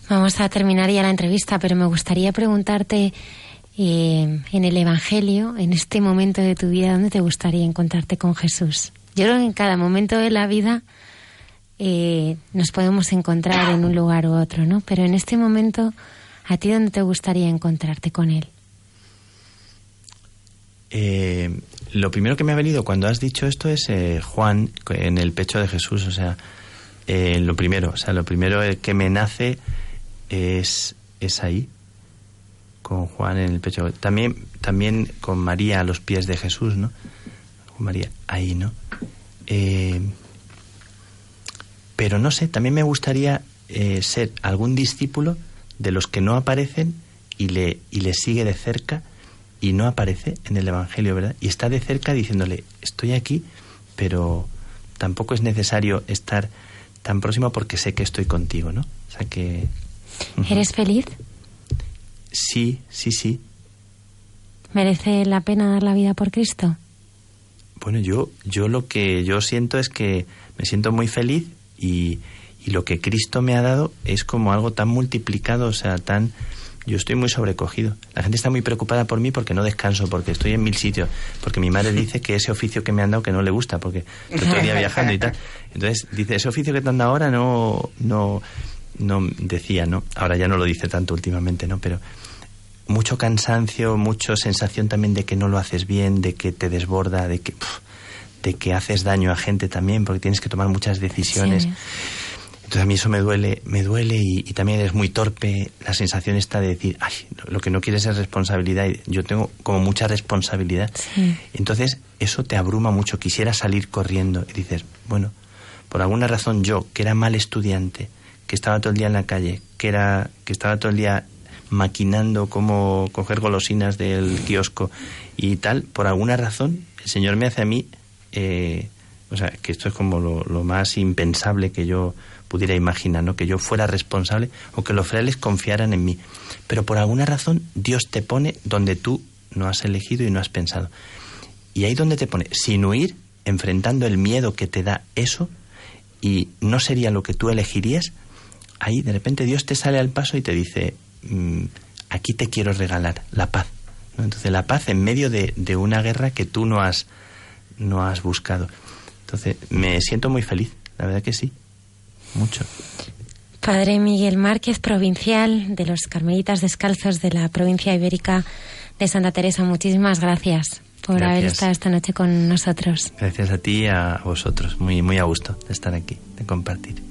Vamos a terminar ya la entrevista, pero me gustaría preguntarte eh, en el Evangelio, en este momento de tu vida, ¿dónde te gustaría encontrarte con Jesús? Yo creo que en cada momento de la vida eh, nos podemos encontrar en un lugar u otro, ¿no? Pero en este momento, ¿a ti dónde te gustaría encontrarte con Él? Eh, lo primero que me ha venido cuando has dicho esto es Juan en el pecho de Jesús, o sea, lo primero, o sea, lo primero que me nace es, es ahí, con Juan en el pecho. También, también con María a los pies de Jesús, ¿no? Con María ahí, ¿no? Eh, pero no sé, también me gustaría eh, ser algún discípulo de los que no aparecen y le, y le sigue de cerca y no aparece en el Evangelio, ¿verdad? Y está de cerca diciéndole, estoy aquí, pero tampoco es necesario estar tan próximo porque sé que estoy contigo, ¿no? O sea que... ¿Eres feliz? Sí, sí, sí. ¿Merece la pena dar la vida por Cristo? Bueno, yo, yo lo que yo siento es que me siento muy feliz y, y lo que Cristo me ha dado es como algo tan multiplicado, o sea, tan... Yo estoy muy sobrecogido. La gente está muy preocupada por mí porque no descanso, porque estoy en mil sitios, porque mi madre dice que ese oficio que me han dado que no le gusta, porque estoy todo el día viajando y tal. Entonces dice, ese oficio que te han dado ahora no, no, no decía, ¿no? Ahora ya no lo dice tanto últimamente, ¿no? Pero mucho cansancio, mucha sensación también de que no lo haces bien, de que te desborda, de que, de que haces daño a gente también, porque tienes que tomar muchas decisiones. Entonces a mí eso me duele, me duele y, también eres muy torpe. La sensación está de decir, ay, lo que no quieres es responsabilidad. Y yo tengo como mucha responsabilidad. Entonces eso te abruma mucho. Quisiera salir corriendo y dices, bueno, por alguna razón yo, que era mal estudiante, que estaba todo el día en la calle, que era, que estaba todo el día maquinando cómo coger golosinas del kiosco y tal, por alguna razón, el Señor me hace a mí, eh, o sea, que esto es como lo, más impensable que yo pudiera imaginar, ¿no? Que yo fuera responsable o que los frailes confiaran en mí. Pero por alguna razón Dios te pone donde tú no has elegido y no has pensado. Y ahí donde te pone, sin huir, enfrentando el miedo que te da eso y no sería lo que tú elegirías, ahí de repente Dios te sale al paso y te dice, aquí te quiero regalar la paz. Entonces la paz en medio de, de, una guerra que tú no has, no has buscado. Entonces me siento muy feliz, la verdad que sí, mucho. Padre Miguel Márquez, provincial de los Carmelitas Descalzos de la provincia ibérica de Santa Teresa, muchísimas gracias por haber estado esta noche con nosotros. Gracias a ti y a vosotros. Muy, muy a gusto de estar aquí, de compartir.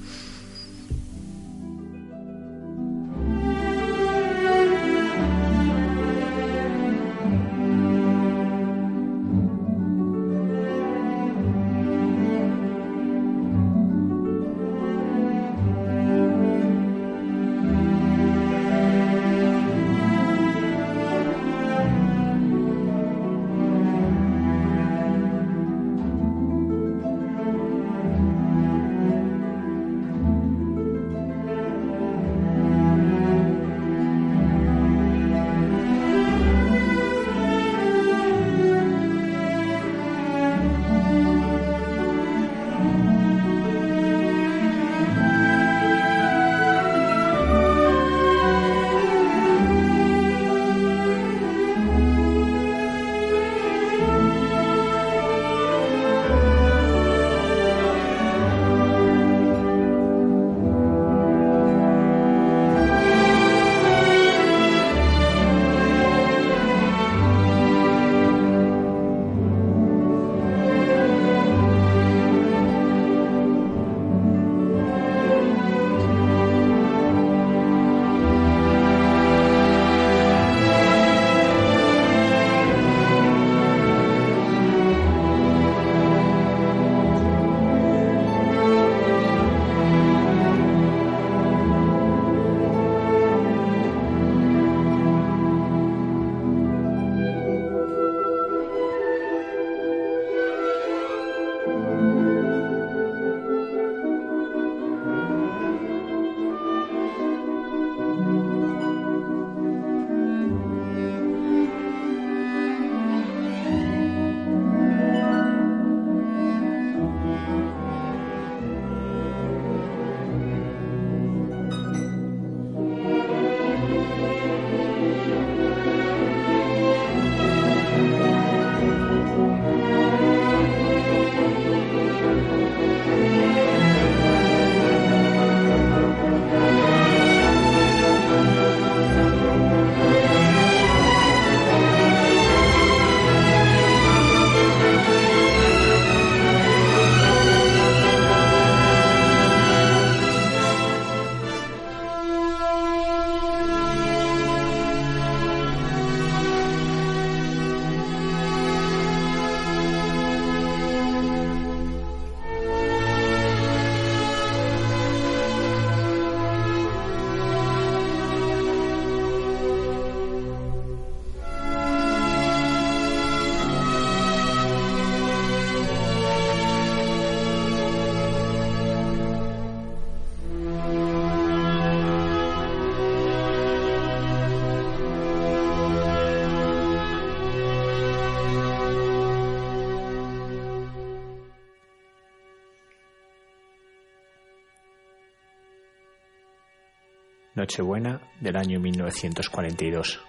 Nochebuena del año 1942.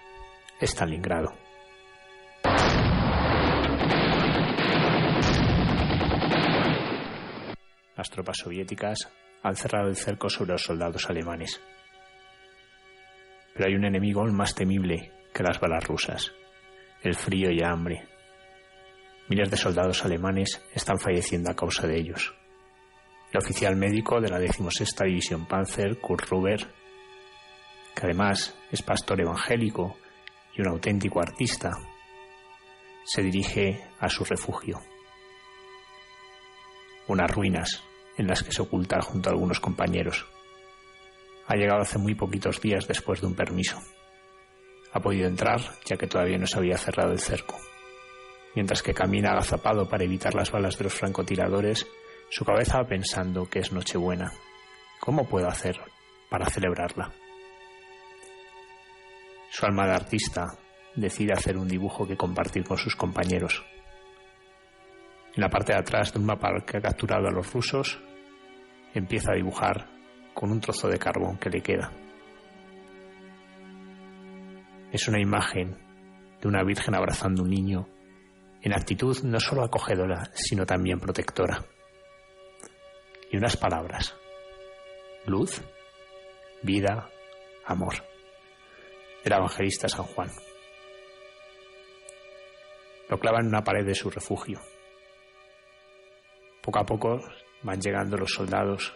Stalingrado. Las tropas soviéticas han cerrado el cerco sobre los soldados alemanes. Pero hay un enemigo más temible que las balas rusas, el frío y el hambre. Miles de soldados alemanes están falleciendo a causa de ellos. El oficial médico de la 16 División Panzer, Kurt Ruber, que además es pastor evangélico y un auténtico artista, se dirige a su refugio. Unas ruinas en las que se oculta junto a algunos compañeros. Ha llegado hace muy poquitos días después de un permiso. Ha podido entrar ya que todavía no se había cerrado el cerco. Mientras que camina agazapado para evitar las balas de los francotiradores, su cabeza va pensando que es Nochebuena. ¿Cómo puedo hacer para celebrarla? Su alma de artista decide hacer un dibujo que compartir con sus compañeros. En la parte de atrás de un mapa que ha capturado a los rusos, empieza a dibujar con un trozo de carbón que le queda. Es una imagen de una virgen abrazando un niño en actitud no solo acogedora, sino también protectora. Y unas palabras. Luz, vida, amor. El evangelista San Juan. Lo clava en una pared de su refugio. Poco a poco van llegando los soldados.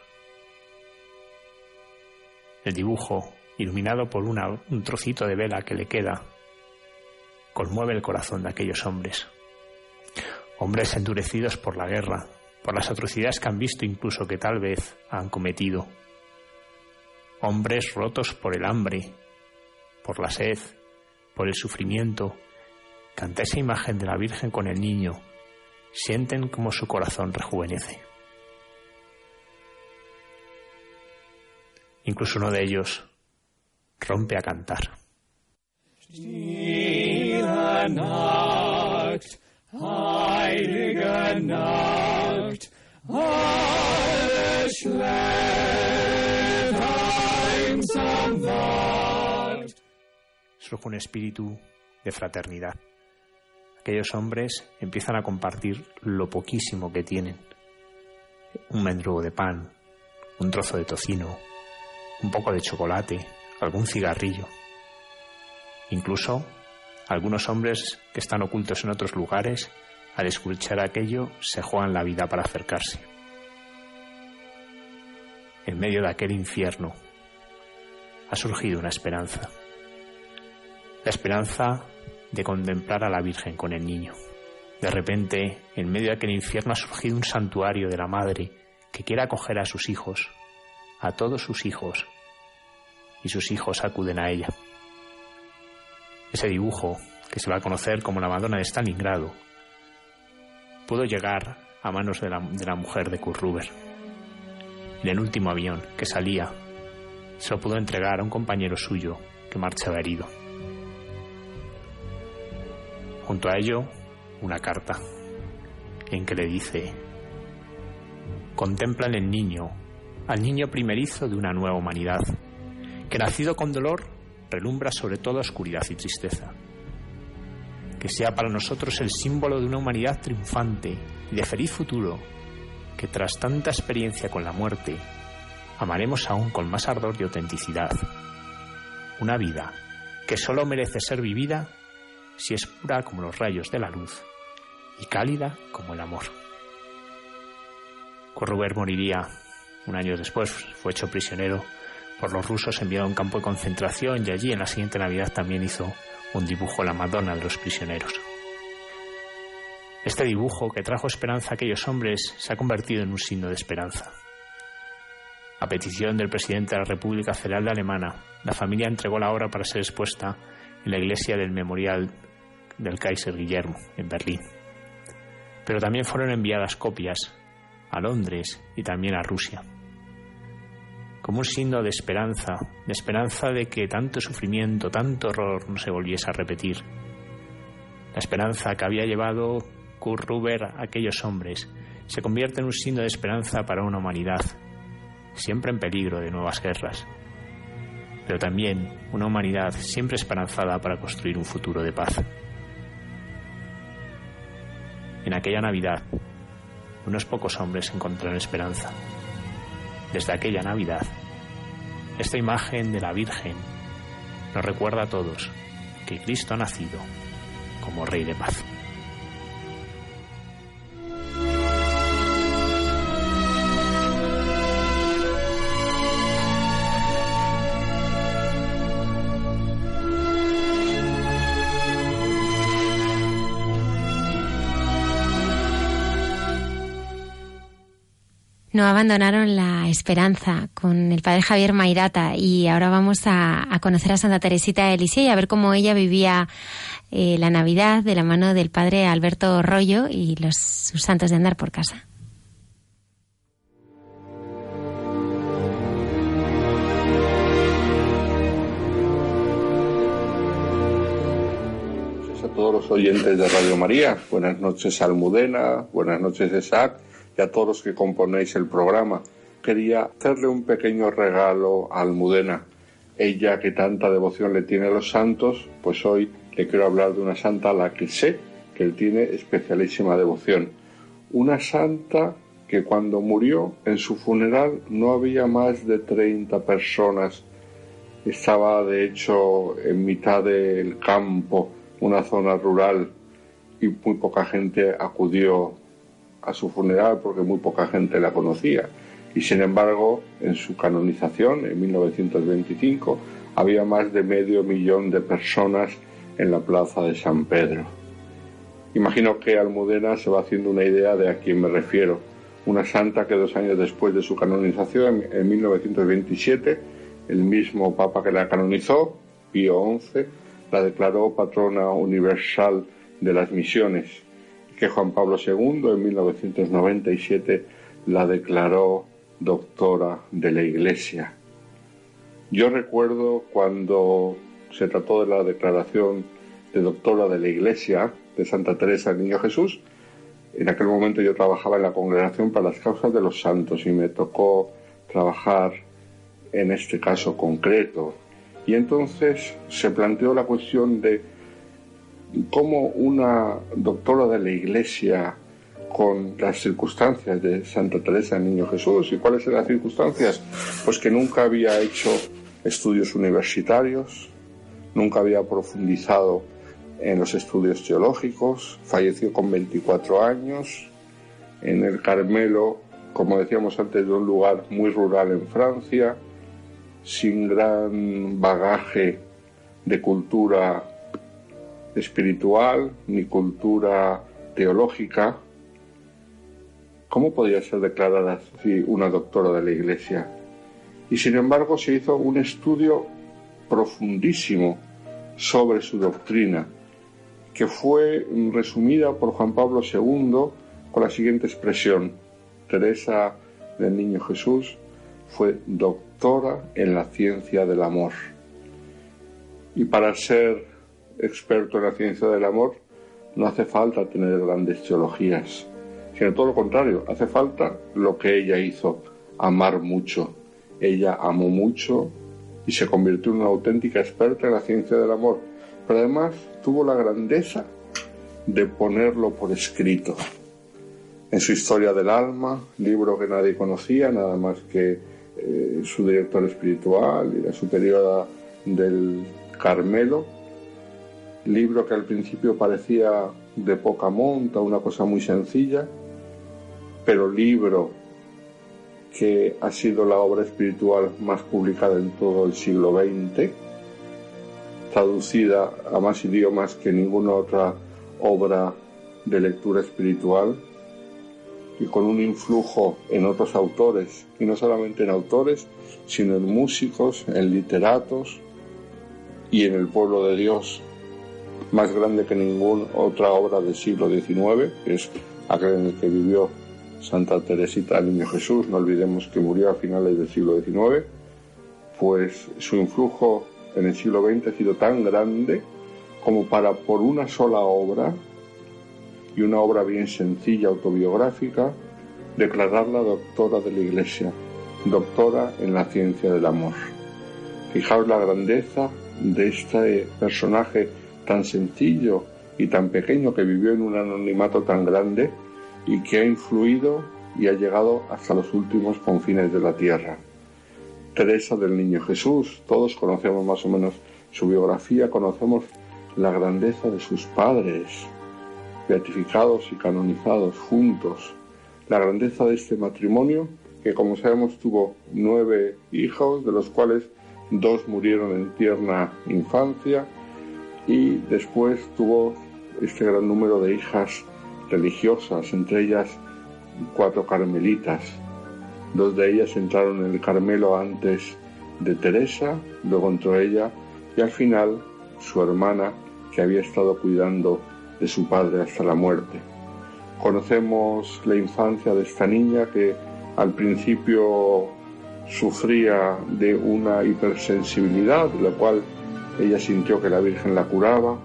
El dibujo, iluminado por un trocito de vela que le queda, conmueve el corazón de aquellos hombres. Hombres endurecidos por la guerra, por las atrocidades que han visto incluso que tal vez han cometido. Hombres rotos por el hambre, por la sed, por el sufrimiento. Canta esa imagen de la Virgen con el niño. Sienten como su corazón rejuvenece. Incluso uno de ellos rompe a cantar. Surge un espíritu de fraternidad. Aquellos hombres empiezan a compartir lo poquísimo que tienen. Un mendrugo de pan, un trozo de tocino, un poco de chocolate, algún cigarrillo. Incluso algunos hombres que están ocultos en otros lugares, al escuchar aquello, se juegan la vida para acercarse. En medio de aquel infierno ha surgido una esperanza. La esperanza de contemplar a la Virgen con el niño. De repente, en medio de aquel infierno ha surgido un santuario de la Madre que quiere acoger a sus hijos, a todos sus hijos, y sus hijos acuden a ella. Ese dibujo, que se va a conocer como la Madonna de Stalingrado, pudo llegar a manos de la, mujer de Kurt. En el último avión que salía, se lo pudo entregar a un compañero suyo que marchaba herido. Junto a ello, una carta en que le dice, contemplan el niño, al niño primerizo de una nueva humanidad, que nacido con dolor relumbra sobre todo oscuridad y tristeza. Que sea para nosotros el símbolo de una humanidad triunfante y de feliz futuro, que tras tanta experiencia con la muerte, amaremos aún con más ardor y autenticidad. Una vida que solo merece ser vivida si es pura como los rayos de la luz y cálida como el amor. Corruber moriría un año después, fue hecho prisionero por los rusos enviado a un campo de concentración y allí en la siguiente Navidad también hizo un dibujo la Madonna de los prisioneros. Este dibujo que trajo esperanza a aquellos hombres se ha convertido en un signo de esperanza. A petición del presidente de la República Federal de Alemania, la familia entregó la obra para ser expuesta en la iglesia del Memorial del Kaiser Guillermo, en Berlín. Pero también fueron enviadas copias a Londres y también a Rusia como un signo de esperanza, de esperanza de que tanto sufrimiento, tanto horror no se volviese a repetir. La esperanza que había llevado Kurt Ruber a aquellos hombres se convierte en un signo de esperanza para una humanidad, siempre en peligro de nuevas guerras, pero también una humanidad siempre esperanzada para construir un futuro de paz. En aquella Navidad, unos pocos hombres encontraron esperanza. Desde aquella Navidad, esta imagen de la Virgen nos recuerda a todos que Cristo ha nacido como Rey de paz. No abandonaron la esperanza con el padre Javier Mairata y ahora vamos a, conocer a Santa Teresita de y a ver cómo ella vivía eh, la Navidad de la mano del padre Alberto Rollo y los sus santos de andar por casa. a todos los oyentes de Radio María. Buenas noches Almudena, buenas noches Isaac y a todos los que componéis el programa. Quería hacerle un pequeño regalo a Almudena. Ella que tanta devoción le tiene a los santos, pues hoy le quiero hablar de una santa a la que sé que él tiene especialísima devoción. Una santa que cuando murió en su funeral no había más de 30 personas. Estaba de hecho en mitad del campo, una zona rural, y muy poca gente acudió a su funeral porque muy poca gente la conocía. Y sin embargo, en su canonización, en 1925, había más de medio millón de personas en la plaza de San Pedro. Imagino que Almudena se va haciendo una idea de a quién me refiero una santa que dos años después de su canonización, en 1927, el mismo Papa que la canonizó, Pío XI, la declaró patrona universal de las misiones, que Juan Pablo II en 1997 la declaró doctora de la Iglesia. Yo recuerdo cuando se trató de la declaración de doctora de la Iglesia de Santa Teresa del Niño Jesús, en aquel momento yo trabajaba en la Congregación para las Causas de los Santos y me tocó trabajar en este caso concreto. Y entonces se planteó la cuestión de cómo una doctora de la Iglesia con las circunstancias de Santa Teresa del Niño Jesús. ¿Y cuáles eran las circunstancias? Pues que nunca había hecho estudios universitarios, nunca había profundizado en los estudios teológicos, falleció con 24 años, en el Carmelo, como decíamos antes, de un lugar muy rural en Francia, sin gran bagaje de cultura espiritual ni cultura teológica. ¿Cómo podía ser declarada así una doctora de la Iglesia? Y sin embargo se hizo un estudio profundísimo sobre su doctrina, que fue resumida por Juan Pablo II con la siguiente expresión. Teresa del Niño Jesús fue doctora en la ciencia del amor. Y para ser experto en la ciencia del amor no hace falta tener grandes teologías, sino todo lo contrario, hace falta lo que ella hizo, amar mucho. Ella amó mucho y se convirtió en una auténtica experta en la ciencia del amor pero además tuvo la grandeza de ponerlo por escrito. En su Historia del Alma, libro que nadie conocía, nada más que eh, su director espiritual y la superiora del Carmelo, libro que al principio parecía de poca monta, una cosa muy sencilla, pero libro que ha sido la obra espiritual más publicada en todo el siglo XX traducida a más idiomas que ninguna otra obra de lectura espiritual y con un influjo en otros autores, y no solamente en autores, sino en músicos, en literatos y en el pueblo de Dios, más grande que ninguna otra obra del siglo XIX, que es aquel en el que vivió Santa Teresita del Niño Jesús, no olvidemos que murió a finales del siglo XIX, pues su influjo en el siglo XX ha sido tan grande como para por una sola obra, y una obra bien sencilla, autobiográfica, declararla doctora de la Iglesia, doctora en la ciencia del amor. Fijaos la grandeza de este personaje tan sencillo y tan pequeño que vivió en un anonimato tan grande y que ha influido y ha llegado hasta los últimos confines de la tierra. Teresa del Niño Jesús, todos conocemos más o menos su biografía, conocemos la grandeza de sus padres, beatificados y canonizados juntos, la grandeza de este matrimonio que como sabemos tuvo nueve hijos, de los cuales dos murieron en tierna infancia y después tuvo este gran número de hijas religiosas, entre ellas cuatro carmelitas, Dos de ellas entraron en el Carmelo antes de Teresa, luego entró ella y al final su hermana que había estado cuidando de su padre hasta la muerte. Conocemos la infancia de esta niña que al principio sufría de una hipersensibilidad, la cual ella sintió que la Virgen la curaba,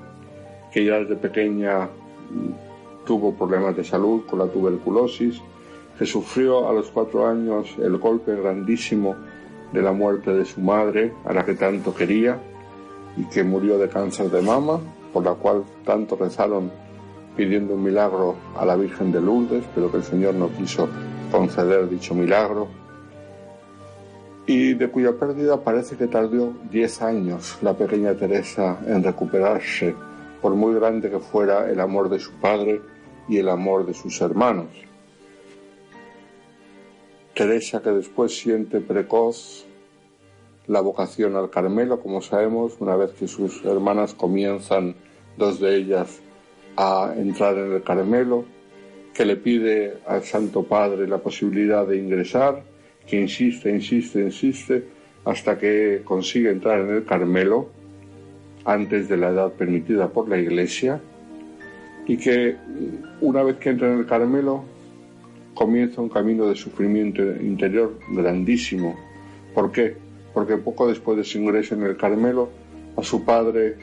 que ya desde pequeña mm, tuvo problemas de salud con la tuberculosis, que sufrió a los cuatro años el golpe grandísimo de la muerte de su madre, a la que tanto quería, y que murió de cáncer de mama, por la cual tanto rezaron pidiendo un milagro a la Virgen de Lourdes, pero que el Señor no quiso conceder dicho milagro, y de cuya pérdida parece que tardó diez años la pequeña Teresa en recuperarse, por muy grande que fuera el amor de su padre y el amor de sus hermanos. Teresa que después siente precoz la vocación al Carmelo, como sabemos, una vez que sus hermanas comienzan, dos de ellas, a entrar en el Carmelo, que le pide al Santo Padre la posibilidad de ingresar, que insiste, insiste, insiste, hasta que consigue entrar en el Carmelo antes de la edad permitida por la Iglesia, y que una vez que entra en el Carmelo comienza un camino de sufrimiento interior grandísimo. ¿Por qué? Porque poco después de su ingreso en el Carmelo, a su padre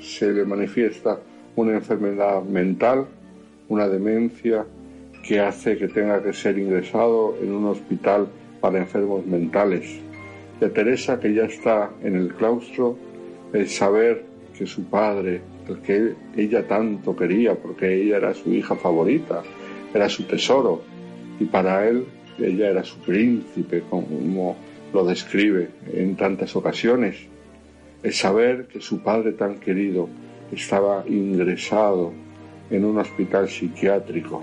se le manifiesta una enfermedad mental, una demencia, que hace que tenga que ser ingresado en un hospital para enfermos mentales. De Teresa, que ya está en el claustro, el saber que su padre, el que ella tanto quería, porque ella era su hija favorita, era su tesoro, y para él ella era su príncipe, como lo describe en tantas ocasiones. El saber que su padre tan querido estaba ingresado en un hospital psiquiátrico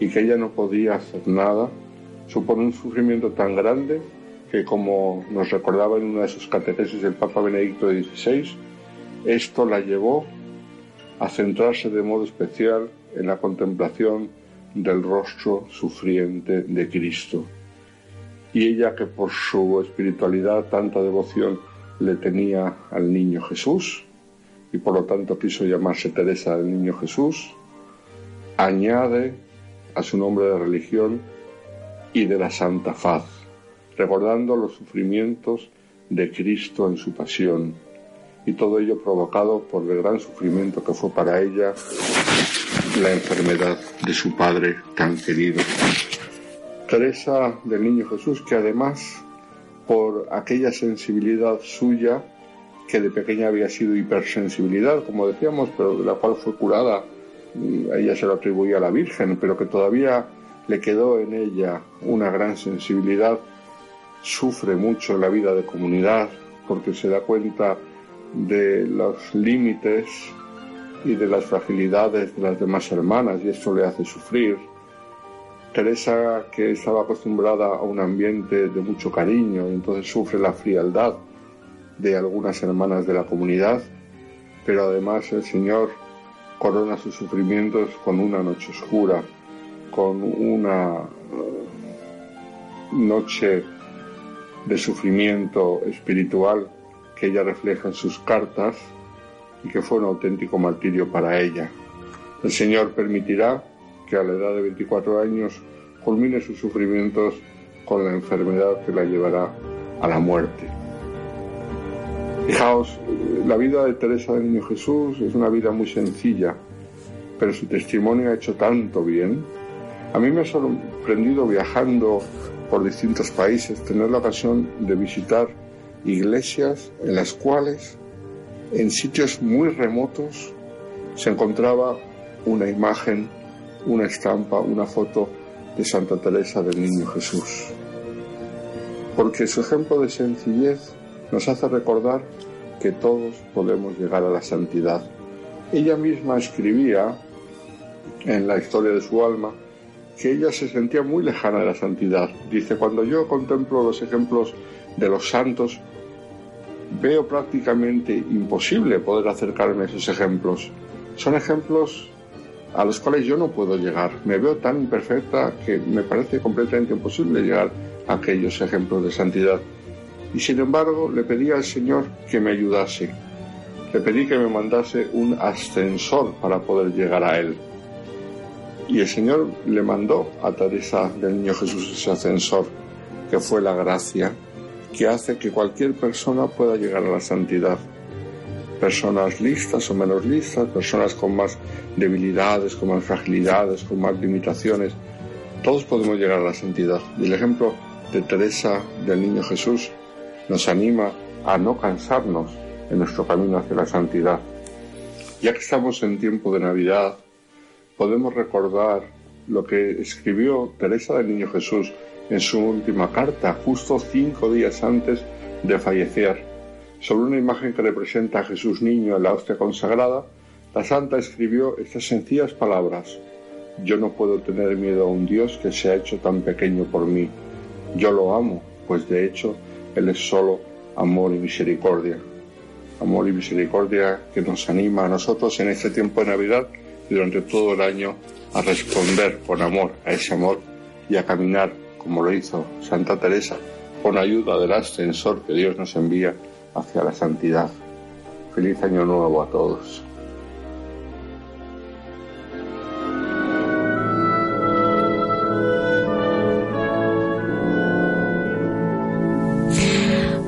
y que ella no podía hacer nada, supone un sufrimiento tan grande que, como nos recordaba en una de sus catequesis el Papa Benedicto XVI, esto la llevó a centrarse de modo especial en la contemplación del rostro sufriente de Cristo. Y ella que por su espiritualidad tanta devoción le tenía al niño Jesús, y por lo tanto quiso llamarse Teresa del Niño Jesús, añade a su nombre de religión y de la Santa Faz, recordando los sufrimientos de Cristo en su pasión, y todo ello provocado por el gran sufrimiento que fue para ella la enfermedad de su padre tan querido. Teresa del Niño Jesús, que además, por aquella sensibilidad suya, que de pequeña había sido hipersensibilidad, como decíamos, pero de la cual fue curada, ella se lo atribuía a la Virgen, pero que todavía le quedó en ella una gran sensibilidad, sufre mucho la vida de comunidad porque se da cuenta de los límites y de las fragilidades de las demás hermanas y esto le hace sufrir. Teresa, que estaba acostumbrada a un ambiente de mucho cariño, entonces sufre la frialdad de algunas hermanas de la comunidad, pero además el Señor corona sus sufrimientos con una noche oscura, con una noche de sufrimiento espiritual que ella refleja en sus cartas y que fue un auténtico martirio para ella. El Señor permitirá que a la edad de 24 años culmine sus sufrimientos con la enfermedad que la llevará a la muerte. Fijaos, la vida de Teresa del Niño Jesús es una vida muy sencilla, pero su testimonio ha hecho tanto bien. A mí me ha sorprendido viajando por distintos países tener la ocasión de visitar iglesias en las cuales en sitios muy remotos se encontraba una imagen, una estampa, una foto de Santa Teresa del Niño Jesús. Porque su ejemplo de sencillez nos hace recordar que todos podemos llegar a la santidad. Ella misma escribía en la historia de su alma que ella se sentía muy lejana de la santidad. Dice, cuando yo contemplo los ejemplos de los santos, veo prácticamente imposible poder acercarme a esos ejemplos. Son ejemplos a los cuales yo no puedo llegar. Me veo tan imperfecta que me parece completamente imposible llegar a aquellos ejemplos de santidad. Y sin embargo le pedí al Señor que me ayudase. Le pedí que me mandase un ascensor para poder llegar a Él. Y el Señor le mandó a Teresa del Niño Jesús ese ascensor, que fue la gracia que hace que cualquier persona pueda llegar a la santidad. personas listas o menos listas, personas con más debilidades, con más fragilidades, con más limitaciones. Todos podemos llegar a la santidad. Y el ejemplo de Teresa del Niño Jesús nos anima a no cansarnos en nuestro camino hacia la santidad. Ya que estamos en tiempo de Navidad, podemos recordar lo que escribió Teresa del Niño Jesús en su última carta, justo cinco días antes de fallecer. Sobre una imagen que representa a Jesús niño en la hostia consagrada, la santa escribió estas sencillas palabras. Yo no puedo tener miedo a un Dios que se ha hecho tan pequeño por mí. Yo lo amo, pues de hecho Él es solo amor y misericordia. Amor y misericordia que nos anima a nosotros en este tiempo de Navidad durante todo el año a responder con amor a ese amor y a caminar como lo hizo Santa Teresa con ayuda del ascensor que Dios nos envía hacia la santidad. Feliz año nuevo a todos.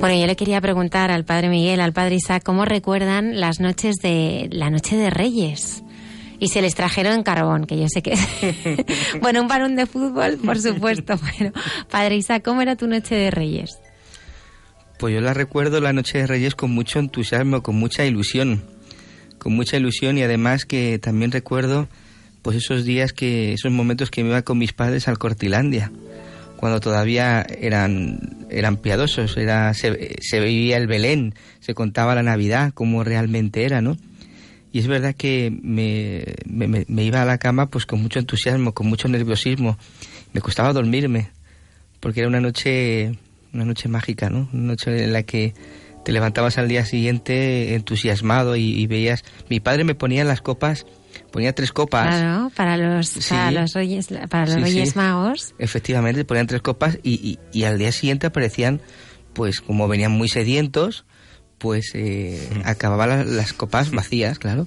Bueno, yo le quería preguntar al padre Miguel, al padre Isaac, ¿cómo recuerdan las noches de la noche de Reyes? Y se les trajeron en carbón, que yo sé que [laughs] bueno, un balón de fútbol, por supuesto, [laughs] pero padre Isaac, ¿cómo era tu noche de Reyes? Pues yo la recuerdo la noche de Reyes con mucho entusiasmo, con mucha ilusión, con mucha ilusión y además que también recuerdo pues esos días que esos momentos que me iba con mis padres al Cortilandia cuando todavía eran, eran piadosos, era, se, se veía el Belén, se contaba la Navidad, como realmente era, ¿no? Y es verdad que me, me, me, iba a la cama pues con mucho entusiasmo, con mucho nerviosismo. Me costaba dormirme, porque era una noche, una noche mágica, ¿no? Una noche en la que te levantabas al día siguiente entusiasmado y, y veías... Mi padre me ponía las copas ponía tres copas. Claro, para los, para los Reyes, para los reyes Magos. Efectivamente, ponían tres copas y, y, y, al día siguiente aparecían, pues como venían muy sedientos, pues eh, [laughs] acababan las, copas vacías, claro.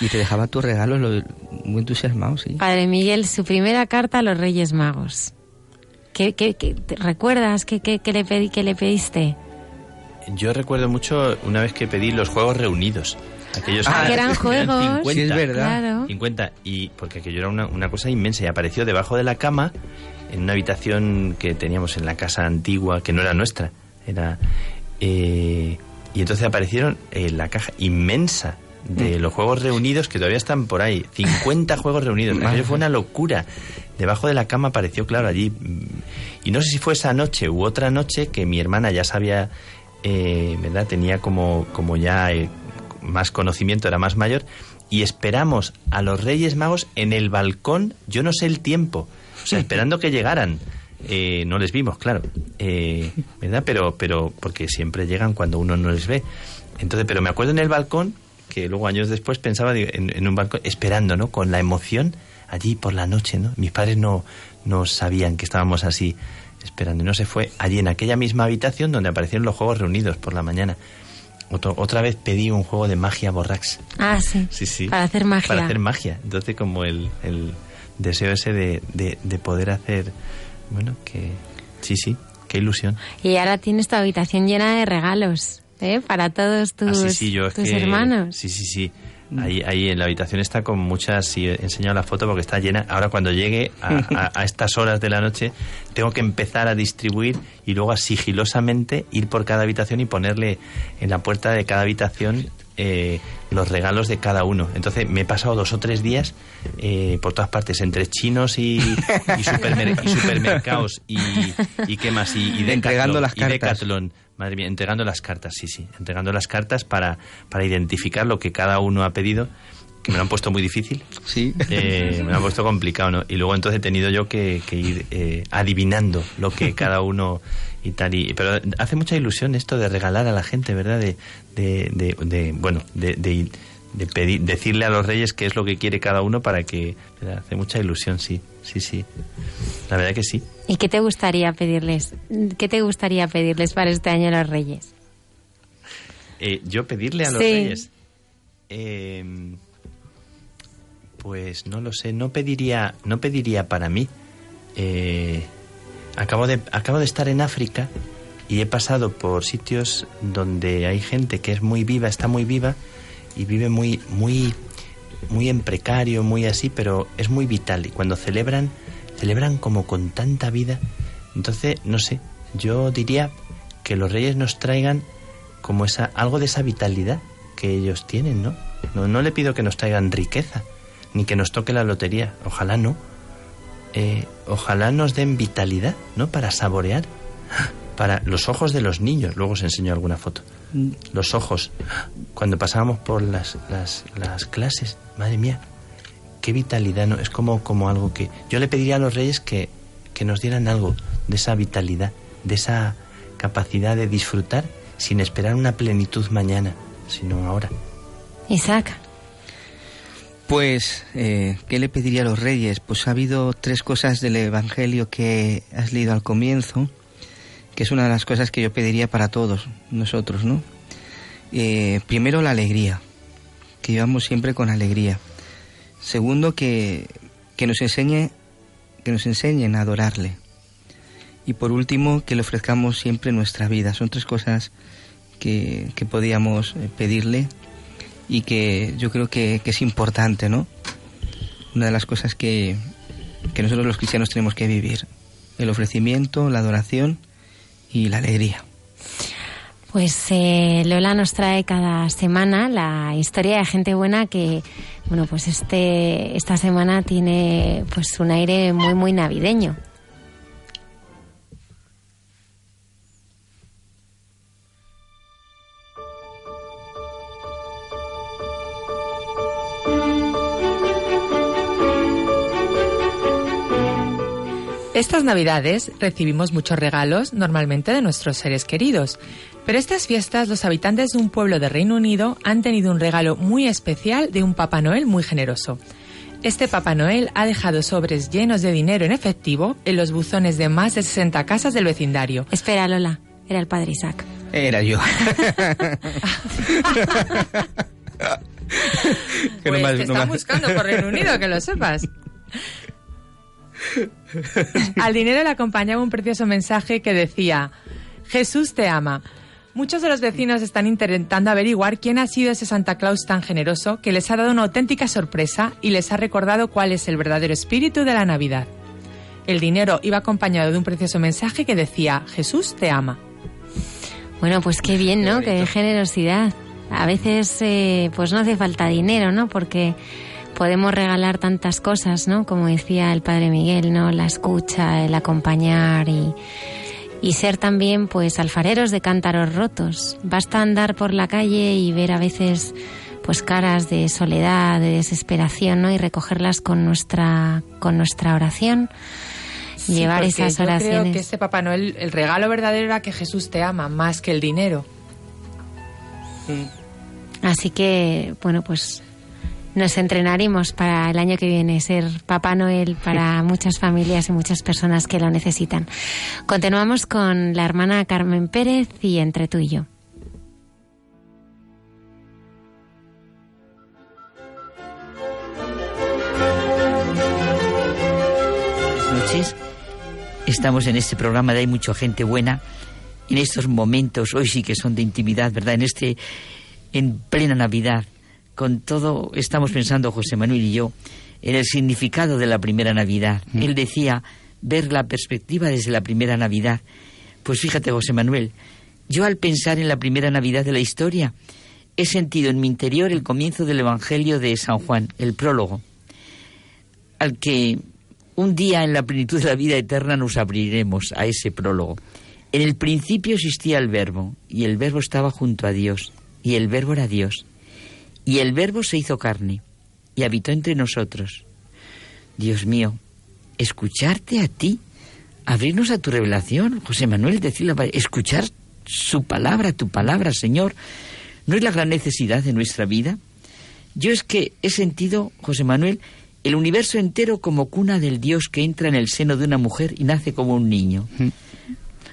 Y te dejaba tus regalos muy entusiasmados, sí. Padre Miguel, su primera carta a los Reyes Magos. ¿Qué, qué, qué recuerdas qué, qué, qué le pedí, qué le pediste? Yo recuerdo mucho una vez que pedí los Juegos Reunidos. Aquellos ah, que eran juegos. 50, sí, es verdad. Claro. 50, y porque aquello era una, una, cosa inmensa y apareció debajo de la cama en una habitación que teníamos en la casa antigua, que no era nuestra. Era, eh, y entonces aparecieron en la caja inmensa de los juegos reunidos que todavía están por ahí. 50 juegos reunidos. Aquello fue una locura. Debajo de la cama apareció, claro, allí. Y no sé si fue esa noche u otra noche que mi hermana ya sabía, eh, ¿verdad? Tenía como, como ya eh, más conocimiento, era más mayor. Y esperamos a los Reyes Magos en el balcón, yo no sé el tiempo, o sea, esperando que llegaran. Eh, no les vimos, claro, eh, ¿verdad? Pero, pero porque siempre llegan cuando uno no les ve. Entonces, pero me acuerdo en el balcón que luego años después pensaba en, en, un balcón esperando, ¿no? Con la emoción allí por la noche, ¿no? Mis padres no, no sabían que estábamos así esperando. Y no se fue allí en aquella misma habitación donde aparecieron los juegos reunidos por la mañana. Otro, otra vez pedí un juego de magia borrax. Ah, sí. Sí, sí. Para hacer magia. Para hacer magia. Entonces, como el, el deseo ese de, de, de poder hacer. Bueno, que. Sí, sí. Qué ilusión. Y ahora tienes tu habitación llena de regalos, ¿eh? Para todos tus, ah, sí, sí, yo tus que, hermanos. Sí, sí, sí. Ahí, ahí en la habitación está con muchas, sí, he enseñado la foto porque está llena. Ahora cuando llegue a, a, [laughs] a, estas horas de la noche, tengo que empezar a distribuir y luego a sigilosamente ir por cada habitación y ponerle en la puerta de cada habitación eh, los regalos de cada uno. Entonces me he pasado dos o tres días eh, por todas partes, entre chinos y, y, [laughs] supermer y supermercados y, y, qué más, y, y entregando las cartas. Decathlon. Madre mía, entregando las cartas, sí, sí, entregando las cartas para, para identificar lo que cada uno ha pedido que me lo han puesto muy difícil. Sí. Eh, me lo han puesto complicado, ¿no? Y luego entonces he tenido yo que, que ir eh, adivinando lo que cada uno y tal. Y, pero hace mucha ilusión esto de regalar a la gente, ¿verdad? De, de, de, de bueno, de, de, de pedir, decirle a los reyes qué es lo que quiere cada uno para que... ¿verdad? Hace mucha ilusión, sí, sí, sí. La verdad que sí. ¿Y qué te gustaría pedirles? ¿Qué te gustaría pedirles para este año a los reyes? Eh, yo pedirle a los Sí. reyes... Eh, pues no lo sé, no pediría, no pediría para mí. Eh, acabo de, acabo de estar en África y he pasado por sitios donde hay gente que es muy viva, está muy viva y vive muy, muy, muy en precario, muy así, pero es muy vital. Y cuando celebran, celebran como con tanta vida. Entonces, no sé, yo diría que los reyes nos traigan como esa, algo de esa vitalidad que ellos tienen, ¿no? No, no le pido que nos traigan riqueza, ni que nos toque la lotería, ojalá no. Eh, ojalá nos den vitalidad, ¿no? Para saborear. Para los ojos de los niños, luego os enseño alguna foto. Mm. Los ojos, cuando pasábamos por las, las, las clases, madre mía, qué vitalidad, ¿no? Es como, como algo que... Yo le pediría a los reyes que, que nos dieran algo de esa vitalidad, de esa capacidad de disfrutar sin esperar una plenitud mañana, sino ahora. Isaac. Pues, eh, ¿qué le pediría a los reyes? Pues ha habido tres cosas del Evangelio que has leído al comienzo, que es una de las cosas que yo pediría para todos nosotros, ¿no? Eh, primero, la alegría, que vivamos siempre con alegría. Segundo, que, que nos enseñe, que nos enseñen a adorarle. Y por último, que le ofrezcamos siempre nuestra vida. Son tres cosas que, que podíamos eh, pedirle y que yo creo que, es importante, ¿no? Una de las cosas que, que nosotros los cristianos tenemos que vivir, el ofrecimiento, la adoración y la alegría. Pues eh, Lola nos trae cada semana la historia de gente buena que, bueno, pues este esta semana tiene pues un aire muy muy navideño. Estas navidades recibimos muchos regalos normalmente de nuestros seres queridos, pero estas fiestas los habitantes de un pueblo de Reino Unido han tenido un regalo muy especial de un Papá Noel muy generoso. Este Papá Noel ha dejado sobres llenos de dinero en efectivo en los buzones de más de 60 casas del vecindario. Espera, Lola, era el padre Isaac. Era yo. [laughs] pues te están buscando por Reino Unido, que lo sepas. [laughs] [laughs] Al dinero le acompañaba un precioso mensaje que decía, Jesús te ama. Muchos de los vecinos están intentando averiguar quién ha sido ese Santa Claus tan generoso que les ha dado una auténtica sorpresa y les ha recordado cuál es el verdadero espíritu de la Navidad. El dinero iba acompañado de un precioso mensaje que decía, Jesús te ama. Bueno, pues qué bien, ¿no? Qué, generosidad. A veces, eh, pues no hace falta dinero, ¿no? Porque podemos regalar tantas cosas, ¿no? Como decía el padre Miguel, ¿no? La escucha, el acompañar y, y ser también, pues, alfareros de cántaros rotos. Basta andar por la calle y ver a veces, pues, caras de soledad, de desesperación, ¿no? Y recogerlas con nuestra, con nuestra oración. llevar esas oraciones. Yo creo que este Papá Noel, el regalo verdadero era que Jesús te ama más que el dinero. Así que, bueno, pues nos entrenaremos para el año que viene ser Papá Noel para muchas familias y muchas personas que lo necesitan. Continuamos con la hermana Carmen Pérez y entre tú y yo. noches. Estamos en este programa de Hay mucha gente buena. En estos momentos, hoy sí que son de intimidad, ¿verdad? En este, en plena Navidad, con todo, estamos pensando, José Manuel y yo, en el significado de la primera Navidad. Mm. Él decía ver la perspectiva desde la primera Navidad. Pues fíjate, José Manuel, yo al pensar en la primera Navidad de la historia, he sentido en mi interior el comienzo del Evangelio de San Juan, el prólogo, al que un día en la plenitud de la vida eterna nos abriremos a ese prólogo. En el principio existía el verbo, y el verbo estaba junto a Dios, y el verbo era Dios. Y el Verbo se hizo carne y habitó entre nosotros. Dios mío, escucharte a ti, abrirnos a tu revelación, José Manuel, decirle, escuchar su palabra, tu palabra, Señor, ¿no es la gran necesidad de nuestra vida? Yo es que he sentido, José Manuel, el universo entero como cuna del Dios que entra en el seno de una mujer y nace como un niño.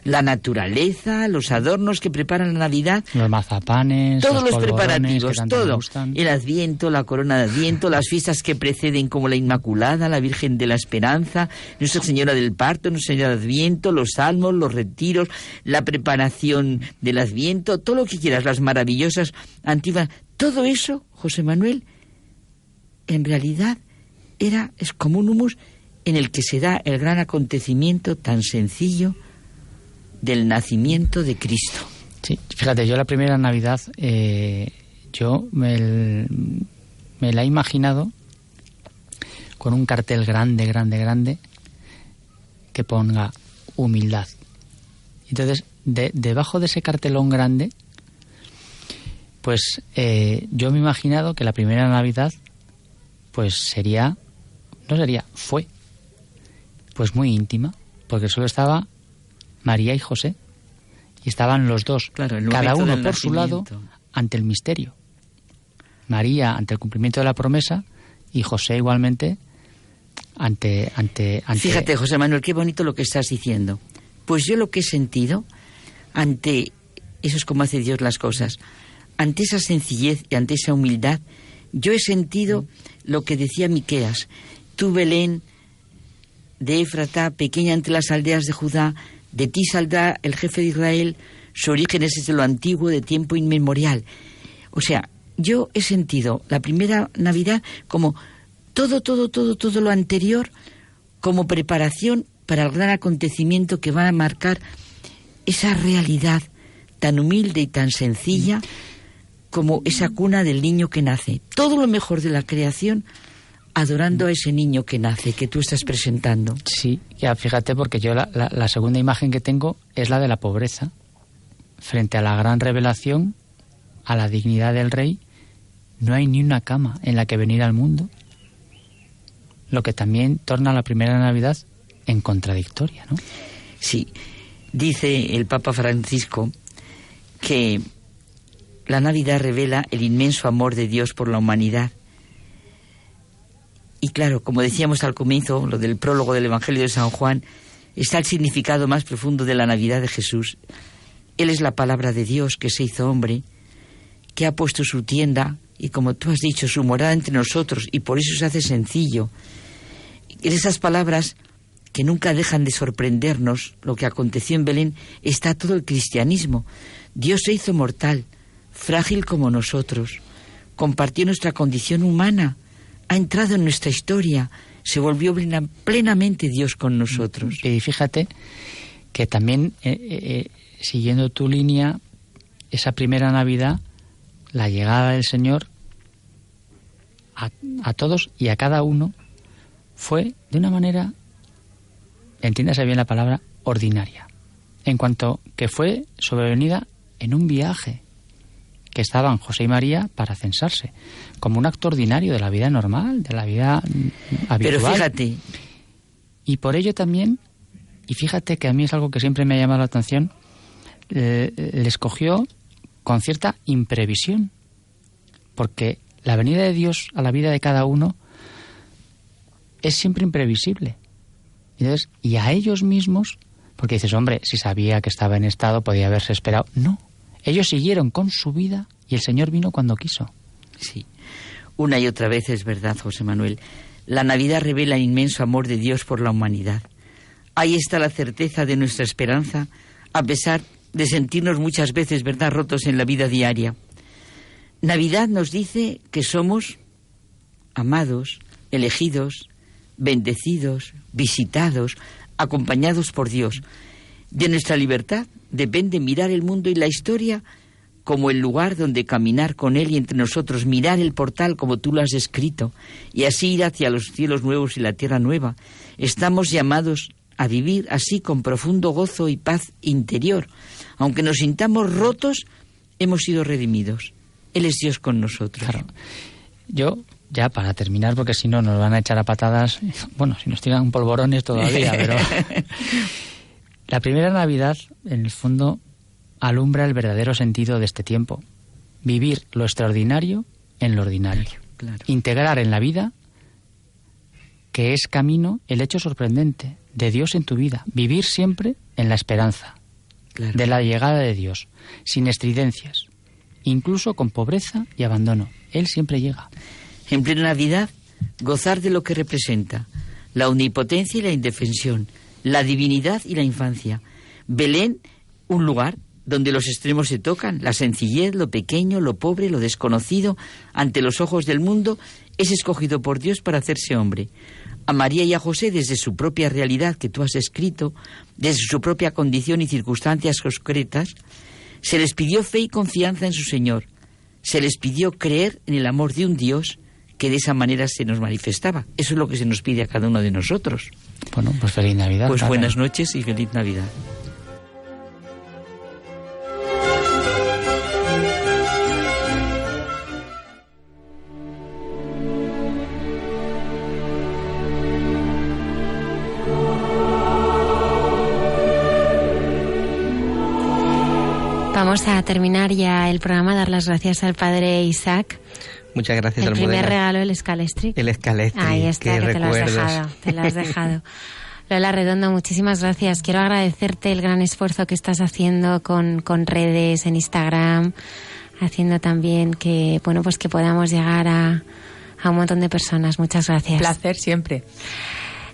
La naturaleza, los adornos que preparan la Navidad. Los mazapanes, todos los, preparativos, todo. El Adviento, la corona de Adviento, las fiestas que preceden como la Inmaculada, la Virgen de la Esperanza, Nuestra Señora del Parto, Nuestra Señora de Adviento, los salmos, los retiros, la preparación del Adviento, todo lo que quieras, las maravillosas antiguas, todo eso, José Manuel, en realidad era es como un humus en el que se da el gran acontecimiento tan sencillo del nacimiento de Cristo. Sí, fíjate, yo la primera Navidad, eh, yo me, la he imaginado con un cartel grande, grande, grande, que ponga humildad. Entonces, de- debajo de ese cartelón grande, pues eh, yo me he imaginado que la primera Navidad, pues sería, no sería, fue, pues muy íntima, porque solo estaba María y José, y estaban los dos, Claro, el cada uno por su lado, ante el misterio. María ante el cumplimiento de la promesa y José igualmente ante ante, ante Fíjate, José Manuel, qué bonito lo que estás diciendo. Pues yo lo que he sentido ante, eso es como hace Dios las cosas, ante esa sencillez y ante esa humildad, yo he sentido lo que decía Miqueas, tú Belén de Éfrata, pequeña entre las aldeas de Judá, de ti saldrá el jefe de Israel, su origen es desde lo antiguo, de tiempo inmemorial. O sea, yo he sentido la primera Navidad como todo, todo, todo, todo lo anterior como preparación para el gran acontecimiento que va a marcar esa realidad tan humilde y tan sencilla como esa cuna del niño que nace. Todo lo mejor de la creación adorando a ese niño que nace, que tú estás presentando. Sí, ya fíjate, porque yo la, la- la segunda imagen que tengo es la de la pobreza, frente a la gran revelación, a la dignidad del rey, no hay ni una cama en la que venir al mundo, lo que también torna la primera Navidad en contradictoria, ¿no? Sí, dice el Papa Francisco que la Navidad revela el inmenso amor de Dios por la humanidad. Y claro, como decíamos al comienzo, lo del prólogo del Evangelio de San Juan, está el significado más profundo de la Navidad de Jesús. Él es la palabra de Dios que se hizo hombre, que ha puesto su tienda y, como tú has dicho, su morada entre nosotros, y por eso se hace sencillo. En esas palabras que nunca dejan de sorprendernos, lo que aconteció en Belén, está todo el cristianismo. Dios se hizo mortal, frágil como nosotros, compartió nuestra condición humana, ha entrado en nuestra historia, se volvió plena- plenamente Dios con nosotros. Y fíjate que también, eh, eh, eh, siguiendo tu línea, esa primera Navidad, la llegada del Señor a, a todos y a cada uno fue de una manera, entiéndase bien la palabra, ordinaria. En cuanto que fue sobrevenida en un viaje que estaban José y María para censarse, como un acto ordinario de la vida normal, de la vida mm, habitual. Pero fíjate, Y por ello también, y fíjate que a mí es algo que siempre me ha llamado la atención, eh, les cogió con cierta imprevisión, porque la venida de Dios a la vida de cada uno es siempre imprevisible. Entonces, y a ellos mismos, porque dices, hombre, si sabía que estaba en estado, podía haberse esperado. No, ellos siguieron con su vida y el Señor vino cuando quiso. sí, una y otra vez es verdad, José Manuel. La Navidad revela el inmenso amor de Dios por la humanidad. Ahí está la certeza de nuestra esperanza, a pesar de sentirnos muchas veces, ¿verdad?, rotos en la vida diaria. Navidad nos dice que somos amados, elegidos, bendecidos, visitados, acompañados por Dios. De nuestra libertad depende mirar el mundo y la historia como el lugar donde caminar con Él y entre nosotros, mirar el portal como tú lo has escrito, y así ir hacia los cielos nuevos y la tierra nueva. Estamos llamados a vivir así con profundo gozo y paz interior. Aunque nos sintamos rotos, hemos sido redimidos. Él es Dios con nosotros. Claro. Yo, ya para terminar, porque si no nos van a echar a patadas, [laughs] bueno, si nos tiran polvorones todavía, pero [laughs] [laughs] la primera Navidad, en el fondo, alumbra el verdadero sentido de este tiempo. Vivir lo extraordinario en lo ordinario. Claro. Integrar en la vida, que es camino, el hecho sorprendente de Dios en tu vida. Vivir siempre en la esperanza, de la llegada de Dios, sin estridencias, incluso con pobreza y abandono. Él siempre llega. En plena Navidad, gozar de lo que representa la omnipotencia y la indefensión, la divinidad y la infancia. Belén, un lugar donde los extremos se tocan, la sencillez, lo pequeño, lo pobre, lo desconocido, ante los ojos del mundo, es escogido por Dios para hacerse hombre. A María y a José, desde su propia realidad que tú has escrito, desde su propia condición y circunstancias concretas, se les pidió fe y confianza en su Señor. Se les pidió creer en el amor de un Dios que de esa manera se nos manifestaba. Eso es lo que se nos pide a cada uno de nosotros. Bueno, pues feliz Navidad. Pues buenas noches y feliz Navidad. Vamos a terminar ya el programa, dar las gracias al padre Isaac. Muchas gracias, El Almudena. primer regalo, el Scalestric. El Scalestric, Ahí está, que te lo has dejado. Te lo has dejado. [laughs] Lola Redondo, muchísimas gracias. Quiero agradecerte el gran esfuerzo que estás haciendo con, con redes, en Instagram, haciendo también que, bueno, pues que podamos llegar a, a un montón de personas. Muchas gracias. Placer siempre.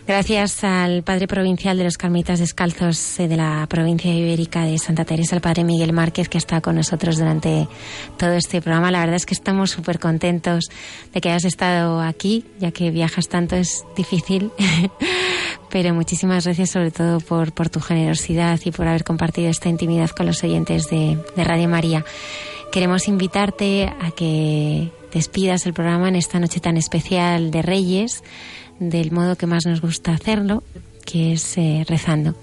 Gracias al padre provincial de los Carmelitas Descalzos eh, de la provincia ibérica de Santa Teresa, el padre Miguel Márquez, que está con nosotros durante todo este programa. La verdad es que estamos súper contentos de que hayas estado aquí, ya que viajas tanto, es difícil. [laughs] Pero muchísimas gracias sobre todo por, por tu generosidad y por haber compartido esta intimidad con los oyentes de, de Radio María. Queremos invitarte a que despidas el programa en esta noche tan especial de Reyes del modo que más nos gusta hacerlo, que es eh, rezando.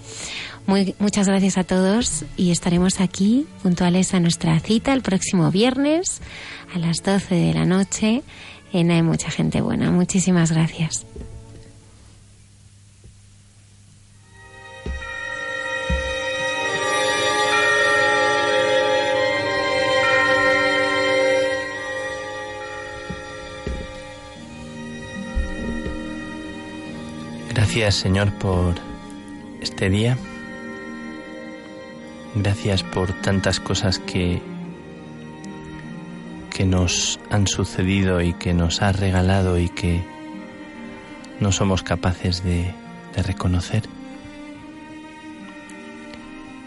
Muy, muchas gracias a todos y estaremos aquí puntuales a nuestra cita el próximo viernes a las 12 de la noche en Hay Mucha Gente Buena. Muchísimas gracias. Gracias Señor por este día. Gracias por tantas cosas que, que nos han sucedido y que nos has regalado y que no somos capaces de, de reconocer.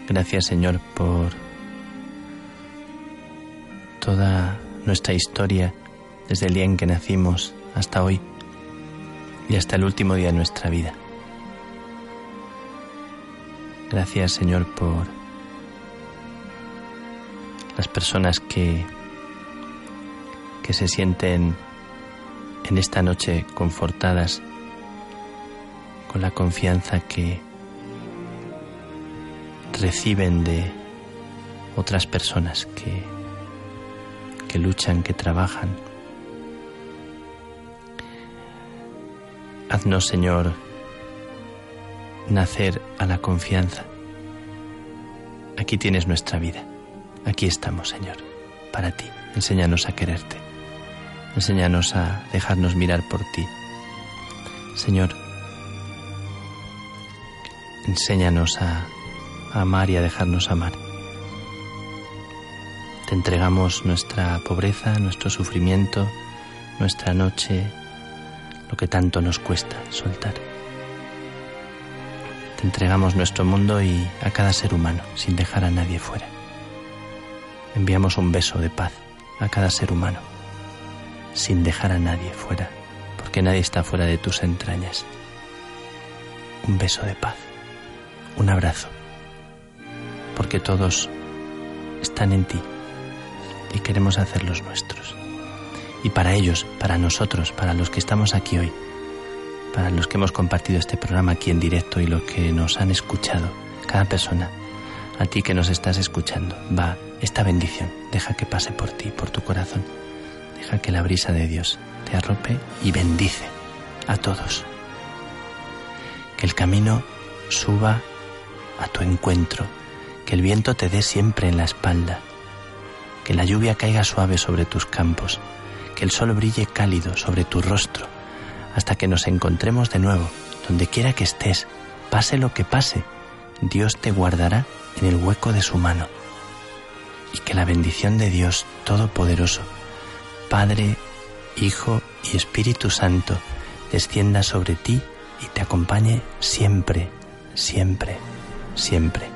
Gracias Señor por toda nuestra historia desde el día en que nacimos hasta hoy y hasta el último día de nuestra vida. Gracias Señor por las personas que, que se sienten en esta noche confortadas con la confianza que reciben de otras personas que, que luchan, que trabajan. Haznos, Señor, nacer a la confianza. Aquí tienes nuestra vida. Aquí estamos, Señor, para ti. Enséñanos a quererte. Enséñanos a dejarnos mirar por ti. Señor, enséñanos a, a amar y a dejarnos amar. Te entregamos nuestra pobreza, nuestro sufrimiento, nuestra noche, lo que tanto nos cuesta soltar. Te entregamos nuestro mundo y a cada ser humano, sin dejar a nadie fuera. Enviamos un beso de paz a cada ser humano, sin dejar a nadie fuera, porque nadie está fuera de tus entrañas. Un beso de paz, un abrazo, porque todos están en ti y queremos hacerlos nuestros. Y para ellos, para nosotros, para los que estamos aquí hoy, para los que hemos compartido este programa aquí en directo y los que nos han escuchado, cada persona, a ti que nos estás escuchando, va esta bendición, deja que pase por ti, por tu corazón, deja que la brisa de Dios te arrope y bendice a todos. Que el camino suba a tu encuentro, que el viento te dé siempre en la espalda, que la lluvia caiga suave sobre tus campos, que el sol brille cálido sobre tu rostro, hasta que nos encontremos de nuevo, donde quiera que estés, pase lo que pase, Dios te guardará en el hueco de su mano. Y que la bendición de Dios Todopoderoso, Padre, Hijo y Espíritu Santo, descienda sobre ti y te acompañe siempre, siempre, siempre.